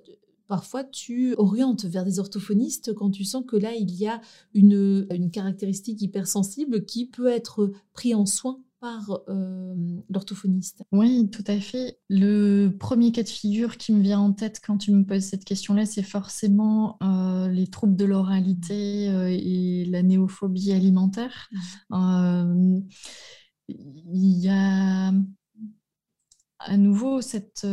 A: Parfois, tu orientes vers des orthophonistes quand tu sens que là, il y a une, une caractéristique hypersensible qui peut être pris en soin par euh, l'orthophoniste.
B: Oui, tout à fait. Le premier cas de figure qui me vient en tête quand tu me poses cette question-là, c'est forcément euh, les troubles de l'oralité euh, et la néophobie alimentaire. Mmh. Il y a à nouveau cette,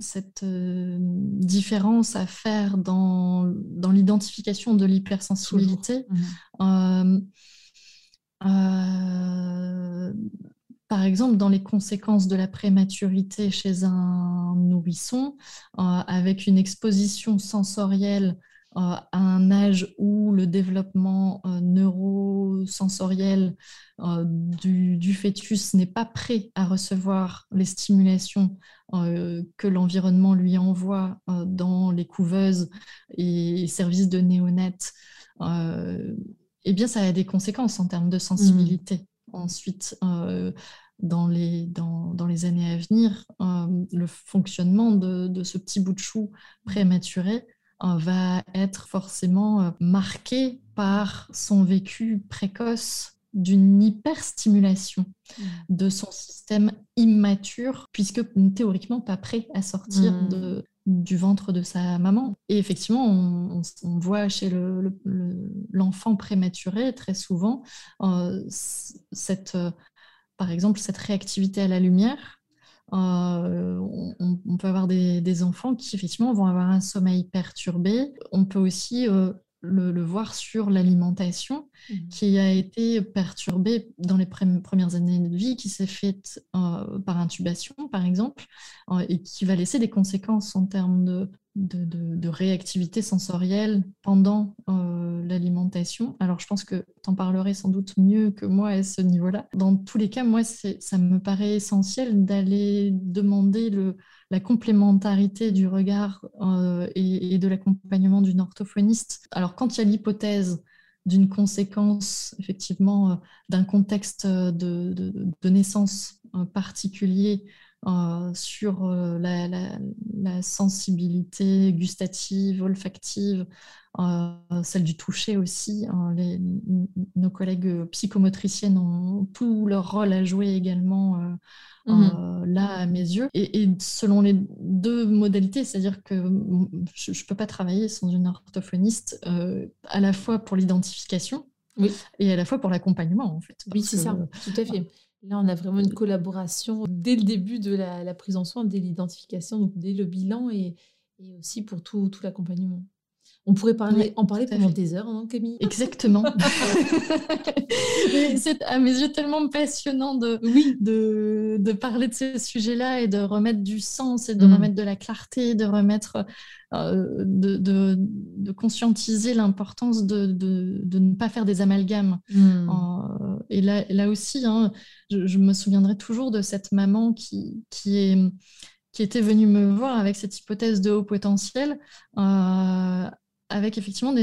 B: cette euh, différence à faire dans, dans l'identification de l'hypersensibilité. Mhm. Euh, par exemple, dans les conséquences de la prématurité chez un nourrisson, avec une exposition sensorielle à un âge où le développement euh, neurosensoriel euh, du, fœtus n'est pas prêt à recevoir les stimulations euh, que l'environnement lui envoie dans les couveuses et services de néonates, eh bien, ça a des conséquences en termes de sensibilité. Mmh. Ensuite, dans les, dans, dans, les années à venir, le fonctionnement de, de, ce petit bout de chou prématuré va être forcément euh, marqué par son vécu précoce d'une hyperstimulation mmh. de son système immature, puisque théoriquement pas prêt à sortir mmh. de, du ventre de sa maman. Et effectivement, on, voit chez l'enfant le, prématuré très souvent euh, cette, euh, par exemple, cette réactivité à la lumière euh, on, peut avoir des, enfants qui effectivement vont avoir un sommeil perturbé. On peut aussi euh, le, voir sur l'alimentation mmh. qui a été perturbée dans les premières années de vie, qui s'est faite euh, par intubation par exemple, et qui va laisser des conséquences en termes de, de, réactivité sensorielle pendant euh, l'alimentation. Alors, je pense que tu en parlerais sans doute mieux que moi à ce niveau-là. Dans tous les cas, moi, ça me paraît essentiel d'aller demander le, la complémentarité du regard euh, et, de l'accompagnement d'une orthophoniste. Alors, quand il y a l'hypothèse d'une conséquence, effectivement, euh, d'un contexte de, naissance particulier, euh, sur euh, la, sensibilité gustative, olfactive, celle du toucher aussi. Hein, nos collègues psychomotriciennes ont tout leur rôle à jouer également mmh là à mes yeux. Et, selon les deux modalités, c'est-à-dire que je ne peux pas travailler sans une orthophoniste à la fois pour l'identification et à la fois pour l'accompagnement en fait.
A: Oui, c'est ça, tout à fait. Là, on a vraiment une collaboration dès le début de la, prise en soin, dès l'identification, donc dès le bilan et, aussi pour tout, tout l'accompagnement. On pourrait parler, en parler pendant des heures, non, Camille
B: Exactement. *laughs* *laughs* c'est à mes yeux tellement passionnant de, oui. de, de, parler de ces sujets-là et de remettre du sens et de mm. remettre de la clarté, de remettre, euh, de, de, de, conscientiser l'importance de, ne pas faire des amalgames. Mm. Euh, et là, là aussi, hein, je, me souviendrai toujours de cette maman qui, qui est qui était venue me voir avec cette hypothèse de haut potentiel, euh, avec effectivement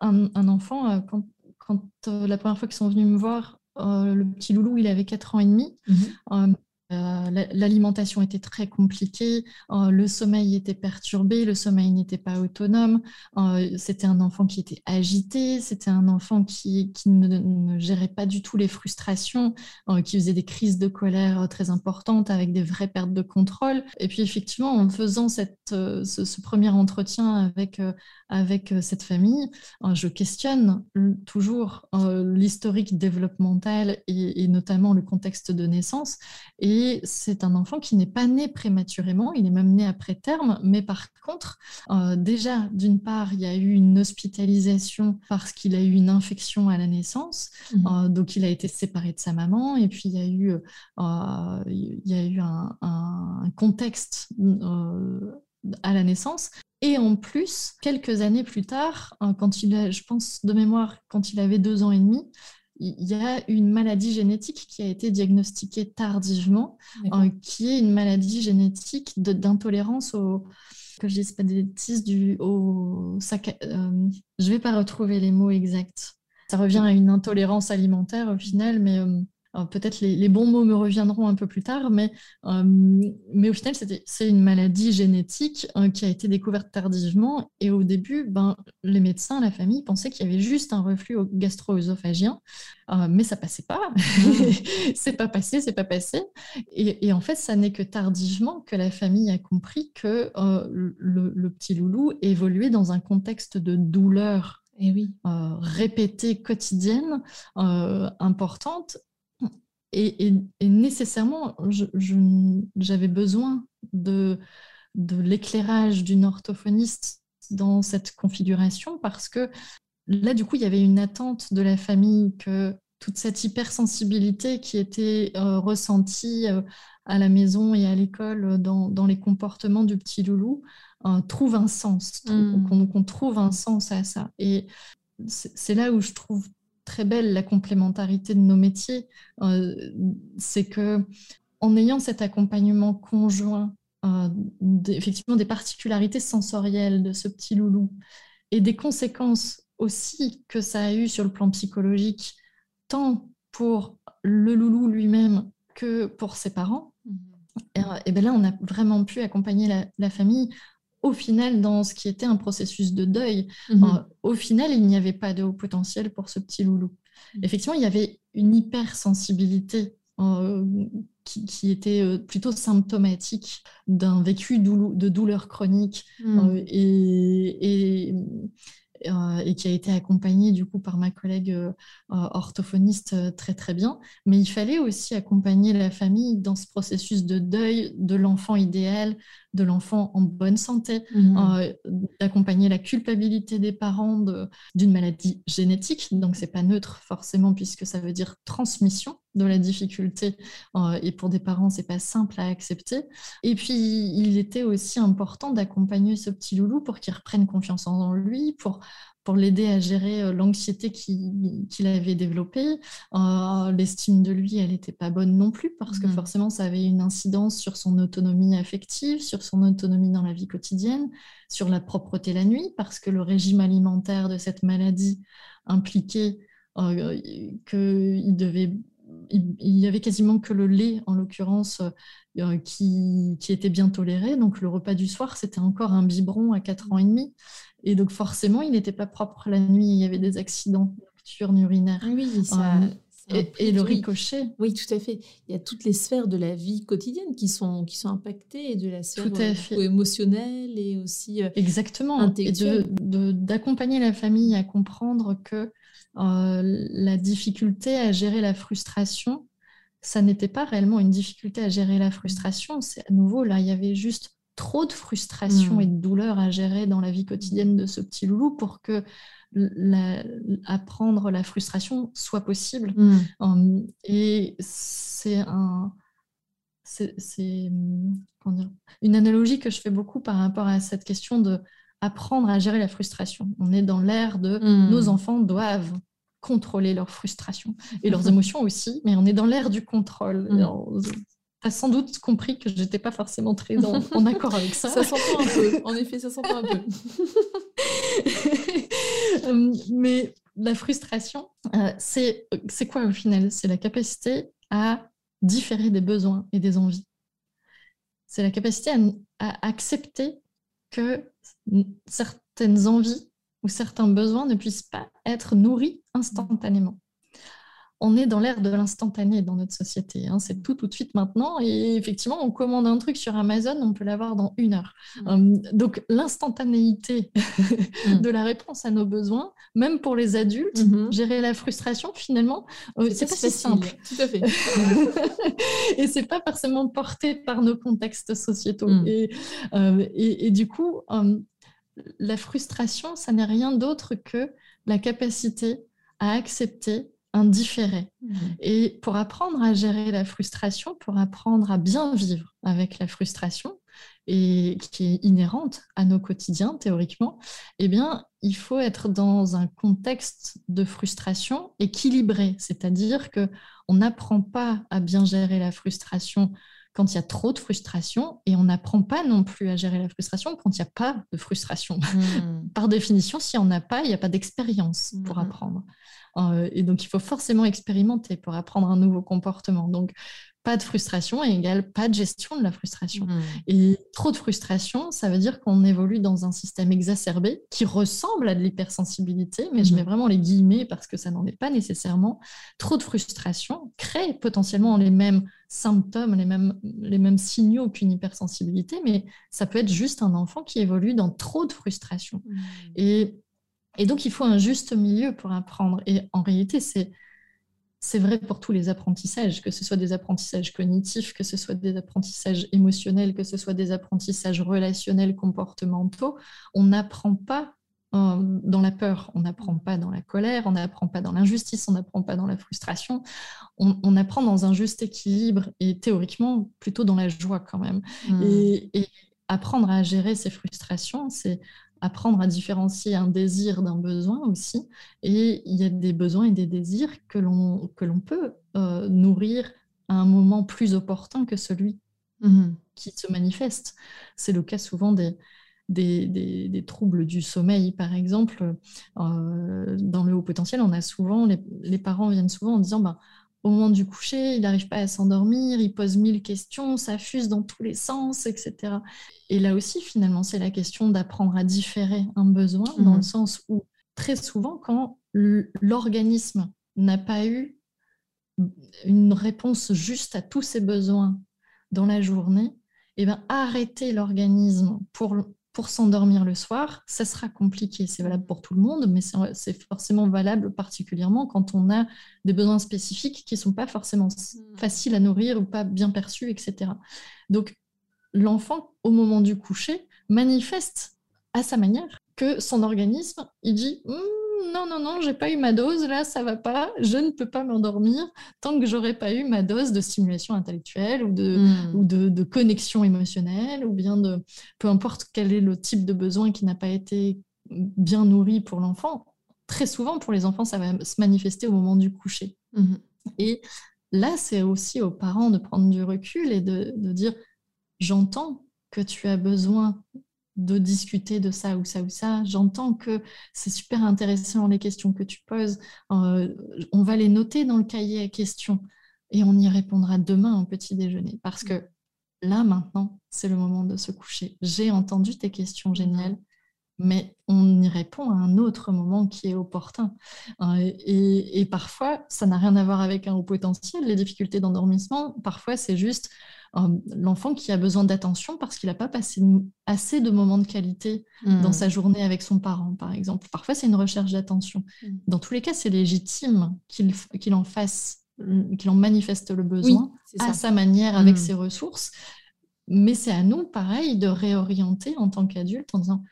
B: un, enfant, euh, quand, euh, la première fois qu'ils sont venus me voir, euh, le petit loulou, il avait 4 ans et demi. Mhm. L'alimentation était très compliquée, euh, le sommeil était perturbé, le sommeil n'était pas autonome, euh, c'était un enfant qui était agité, c'était un enfant qui, ne, gérait pas du tout les frustrations, qui faisait des crises de colère très importantes avec des vraies pertes de contrôle. Et puis effectivement, en faisant ce, premier entretien avec, avec cette famille, je questionne toujours l'historique développemental et, et notamment le contexte de naissance. Et c'est un enfant qui n'est pas né prématurément, il est même né après terme, mais par contre, euh, déjà, d'une part, il y a eu une hospitalisation parce qu'il a eu une infection à la naissance, mmh. euh, donc il a été séparé de sa maman, et puis il y a eu, euh, il y a eu un, un contexte à la naissance. Et en plus, quelques années plus tard, quand il a, je pense de mémoire, quand il avait deux ans et demi, il y a une maladie génétique qui a été diagnostiquée tardivement, euh, qui est une maladie génétique d'intolérance au que je dise pas des bêtises du au sac, euh, je vais pas retrouver les mots exacts. Ça revient à une intolérance alimentaire au final, mais euh, peut-être les, bons mots me reviendront un peu plus tard, mais, euh, mais au final, c'est une maladie génétique euh, qui a été découverte tardivement. Et au début, ben, les médecins, la famille pensaient qu'il y avait juste un reflux gastro-œsophagien, euh, mais ça passait pas. *laughs* c'est pas passé, c'est pas passé. Et, en fait, ça n'est que tardivement que la famille a compris que le, petit loulou évoluait dans un contexte de douleur
A: et eh oui.
B: répétée quotidienne, importante, et, nécessairement, j'avais besoin de, de l'éclairage d'une orthophoniste dans cette configuration parce que là, du coup, il y avait une attente de la famille que toute cette hypersensibilité qui était euh, ressentie euh, à la maison et à l'école dans, dans, les comportements du petit loulou euh, trouve un sens, mmh. qu'on trouve un sens à ça. Et c'est là où je trouve très belle la complémentarité de nos métiers, euh, c'est que en ayant cet accompagnement conjoint, euh, effectivement des particularités sensorielles de ce petit loulou et des conséquences aussi que ça a eu sur le plan psychologique, tant pour le loulou lui-même que pour ses parents. Mmh. Et, bien là, on a vraiment pu accompagner la famille au final, dans ce qui était un processus de deuil, mhm. euh, au final, il n'y avait pas de haut potentiel pour ce petit loulou. Mhm. Effectivement, il y avait une hypersensibilité euh, qui, était euh, plutôt symptomatique d'un vécu de douleur chronique mhm. et, euh, et qui a été accompagnée du coup par ma collègue euh, euh, orthophoniste très très bien. Mais il fallait aussi accompagner la famille dans ce processus de deuil de l'enfant idéal, de l'enfant en bonne santé, mmh. d'accompagner la culpabilité des parents d'une maladie génétique. Donc c'est pas neutre forcément puisque ça veut dire transmission de la difficulté et pour des parents c'est pas simple à accepter et puis il était aussi important d'accompagner ce petit loulou pour qu'il reprenne confiance en lui pour pour l'aider à gérer euh, l'anxiété qu'il avait développée. Euh, l'estime de lui, elle n'était pas bonne non plus, parce que mmh. forcément, ça avait une incidence sur son autonomie affective, sur son autonomie dans la vie quotidienne, sur la propreté la nuit, parce que le régime alimentaire de cette maladie impliquait euh, qu'il devait il, y avait quasiment que le lait, en l'occurrence, qui, qui, était bien toléré. Donc le repas du soir, c'était encore un biberon à 4 ans et demi. Et donc forcément, il n'était pas propre la nuit, il y avait des accidents nocturnes urinaires.
A: Oui, ça...
B: Euh, et, le ricochet.
A: Oui, tout à fait. Il y a toutes les sphères de la vie quotidienne qui sont, qui sont impactées, et de la sphère euh, émotionnelle et aussi
B: euh, Exactement. Et d'accompagner la famille à comprendre que la difficulté à gérer la frustration, ça n'était pas réellement une difficulté à gérer la frustration. C'est à nouveau, là, il y avait juste trop de frustration et de douleur à gérer dans la vie quotidienne de ce petit loulou pour que apprendre la frustration soit possible. Hum, et c'est un c'est une analogie que je fais beaucoup par rapport à cette question de apprendre à gérer la frustration. On est dans l'ère de hmm. nos enfants doivent contrôler leur frustration et leurs *laughs* émotions aussi, mais on est dans l'ère du contrôle. Hmm. Tu as sans doute compris que je n'étais pas forcément très *laughs* en accord avec ça.
A: Ça s'entend un peu, en effet, ça s'entend un peu. *laughs*
B: Euh, mais la frustration, euh, c'est quoi au final? C'est la capacité à différer des besoins et des envies. C'est la capacité à, accepter que certaines envies ou certains besoins ne puissent pas être nourris instantanément on est dans l'ère de l'instantané dans notre société. Hein. C'est tout tout de suite maintenant. Et effectivement, on commande un truc sur Amazon, on peut l'avoir dans une heure. Mm. Hum, donc l'instantanéité mm. *laughs* de la réponse à nos besoins, même pour les adultes, mm-hmm. gérer la frustration, finalement, euh, c'est pas si simple.
A: Tout à fait. *laughs*
B: et c'est pas forcément porté par nos contextes sociétaux. Euh, et, et, du coup, hum, la frustration, ça n'est rien d'autre que la capacité à accepter indifféré. Mmh. Et pour apprendre à gérer la frustration, pour apprendre à bien vivre avec la frustration, et qui est inhérente à nos quotidiens théoriquement, eh bien, il faut être dans un contexte de frustration équilibré, c'est-à-dire que on n'apprend pas à bien gérer la frustration quand il y a trop de frustration et on n'apprend pas non plus à gérer la frustration quand il n'y a pas de frustration. Mmh. *laughs* Par définition, si on n'a pas, il n'y a pas d'expérience pour mmh. apprendre. Euh, et donc, il faut forcément expérimenter pour apprendre un nouveau comportement. Donc, pas de frustration égale pas de gestion de la frustration. Mmh. Et trop de frustration, ça veut dire qu'on évolue dans un système exacerbé qui ressemble à de l'hypersensibilité, mais je mets mmh. vraiment les guillemets parce que ça n'en est pas nécessairement. Trop de frustration crée potentiellement les mêmes symptômes, les mêmes, les mêmes signaux qu'une hypersensibilité, mais ça peut être juste un enfant qui évolue dans trop de frustration. Mmh. Et et donc, il faut un juste milieu pour apprendre. Et en réalité, c'est, c'est vrai pour tous les apprentissages, que ce soit des apprentissages cognitifs, que ce soit des apprentissages émotionnels, que ce soit des apprentissages relationnels, comportementaux. On n'apprend pas euh, dans la peur, on n'apprend pas dans la colère, on n'apprend pas dans l'injustice, on n'apprend pas dans la frustration. On, apprend dans un juste équilibre et théoriquement plutôt dans la joie quand même. Mmh. et apprendre à gérer ces frustrations, c'est apprendre à différencier un désir d'un besoin aussi. Et il y a des besoins et des désirs que l'on, que l'on peut euh, nourrir à un moment plus opportun que celui mmh qui se manifeste. C'est le cas souvent des, des, des, troubles du sommeil, par exemple. Euh, dans le haut potentiel, on a souvent, les, les parents viennent souvent en disant, bah, au moment du coucher, il n'arrive pas à s'endormir, il pose mille questions, ça fuse dans tous les sens, etc. Et là aussi, finalement, c'est la question d'apprendre à différer un besoin, dans le mhm. sens où très souvent, quand l'organisme n'a pas eu une réponse juste à tous ses besoins dans la journée, eh bien, arrêter l'organisme pour pour s'endormir le soir, ça sera compliqué. C'est valable pour tout le monde, mais c'est forcément valable particulièrement quand on a des besoins spécifiques qui ne sont pas forcément hmm. faciles à nourrir ou pas bien perçus, etc. Donc, l'enfant, au moment du coucher, manifeste à sa manière que son organisme, il dit hum, non, non, non, j'ai pas eu ma dose, là, ça va pas, je ne peux pas m'endormir tant que j'aurais pas eu ma dose de stimulation intellectuelle ou de, hmm. ou de, connexion émotionnelle, ou bien de, peu importe quel est le type de besoin qui n'a pas été bien nourri pour l'enfant. Très souvent, pour les enfants, ça va se manifester au moment du coucher. Hmm. Et là, c'est aussi aux parents de prendre du recul et de, de dire, j'entends que tu as besoin de discuter de ça ou ça ou ça. J'entends que c'est super intéressant les questions que tu poses. Euh, on va les noter dans le cahier à questions et on y répondra demain au petit déjeuner parce que là maintenant, c'est le moment de se coucher. J'ai entendu tes questions géniales, mais on y répond à un autre moment qui est opportun. Euh, et, et, parfois, ça n'a rien à voir avec un haut potentiel, les difficultés d'endormissement. Parfois, c'est juste l'enfant qui a besoin d'attention parce qu'il n'a pas passé assez de moments de qualité dans hmm. sa journée avec son parent, par exemple. Parfois, c'est une recherche d'attention. Hmm. Dans tous les cas, c'est légitime qu'il en fasse, qu'il en manifeste le besoin à sa manière, avec hmm. ses ressources. mais c'est à nous, pareil, de réorienter en tant qu'adulte en disant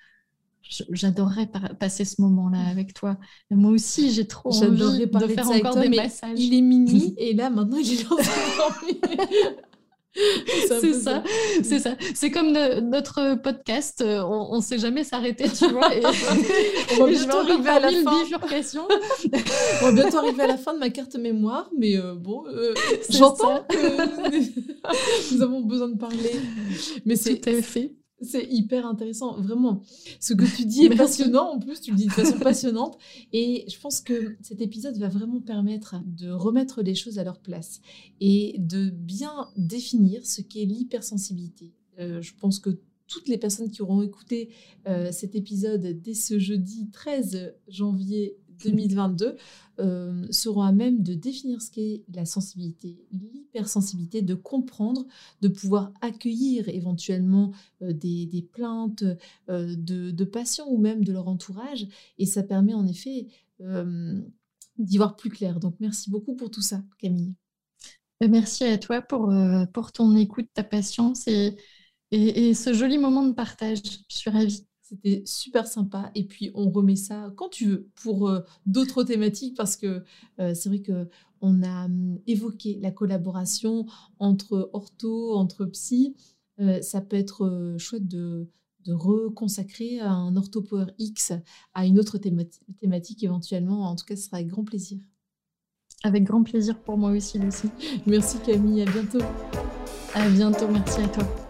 B: J'adorerais passer ce moment-là avec toi. moi aussi, j'ai trop envie de faire encore des massages.
A: Il est minuit *laughs* et là, maintenant, il est *laughs* en
B: c'est ça, c'est ça. C'est comme notre podcast, euh, on ne sait jamais s'arrêter, tu vois. Et, *laughs*
A: on va bientôt arriver à la fin. on va bientôt arriver à la fin de ma carte mémoire, mais euh, bon, euh, j'entends que *laughs* nous avons besoin de parler.
B: Mais c'est fait.
A: C'est hyper intéressant, vraiment. Ce que tu dis *laughs* est passionnant, en plus, tu le dis de façon passionnante. Et je pense que cet épisode va vraiment permettre de remettre les choses à leur place et de bien définir ce qu'est l'hypersensibilité. Euh, je pense que toutes les personnes qui auront écouté euh, cet épisode dès ce jeudi 13 janvier 2022 euh, seront à même de définir ce qu'est la sensibilité, l'hypersensibilité, de comprendre, de pouvoir accueillir éventuellement euh, des, plaintes euh, de, patients ou même de leur entourage. Et ça permet en effet d'y voir plus clair. Donc merci beaucoup pour tout ça, Camille.
B: Merci à toi pour, pour ton écoute, ta patience et, et ce joli moment de partage. Je suis ravie.
A: C'était super sympa. Et puis, on remet ça quand tu veux pour euh, d'autres thématiques parce que euh, c'est vrai que on a hum, évoqué la collaboration entre ortho, entre psy. Euh, ça peut être chouette de, de reconsacrer un Orthopower X à une autre thématique éventuellement. En tout cas, ce sera avec grand plaisir.
B: Avec grand plaisir pour moi aussi, Lucie.
A: Merci Camille, à bientôt.
B: À bientôt, merci à toi.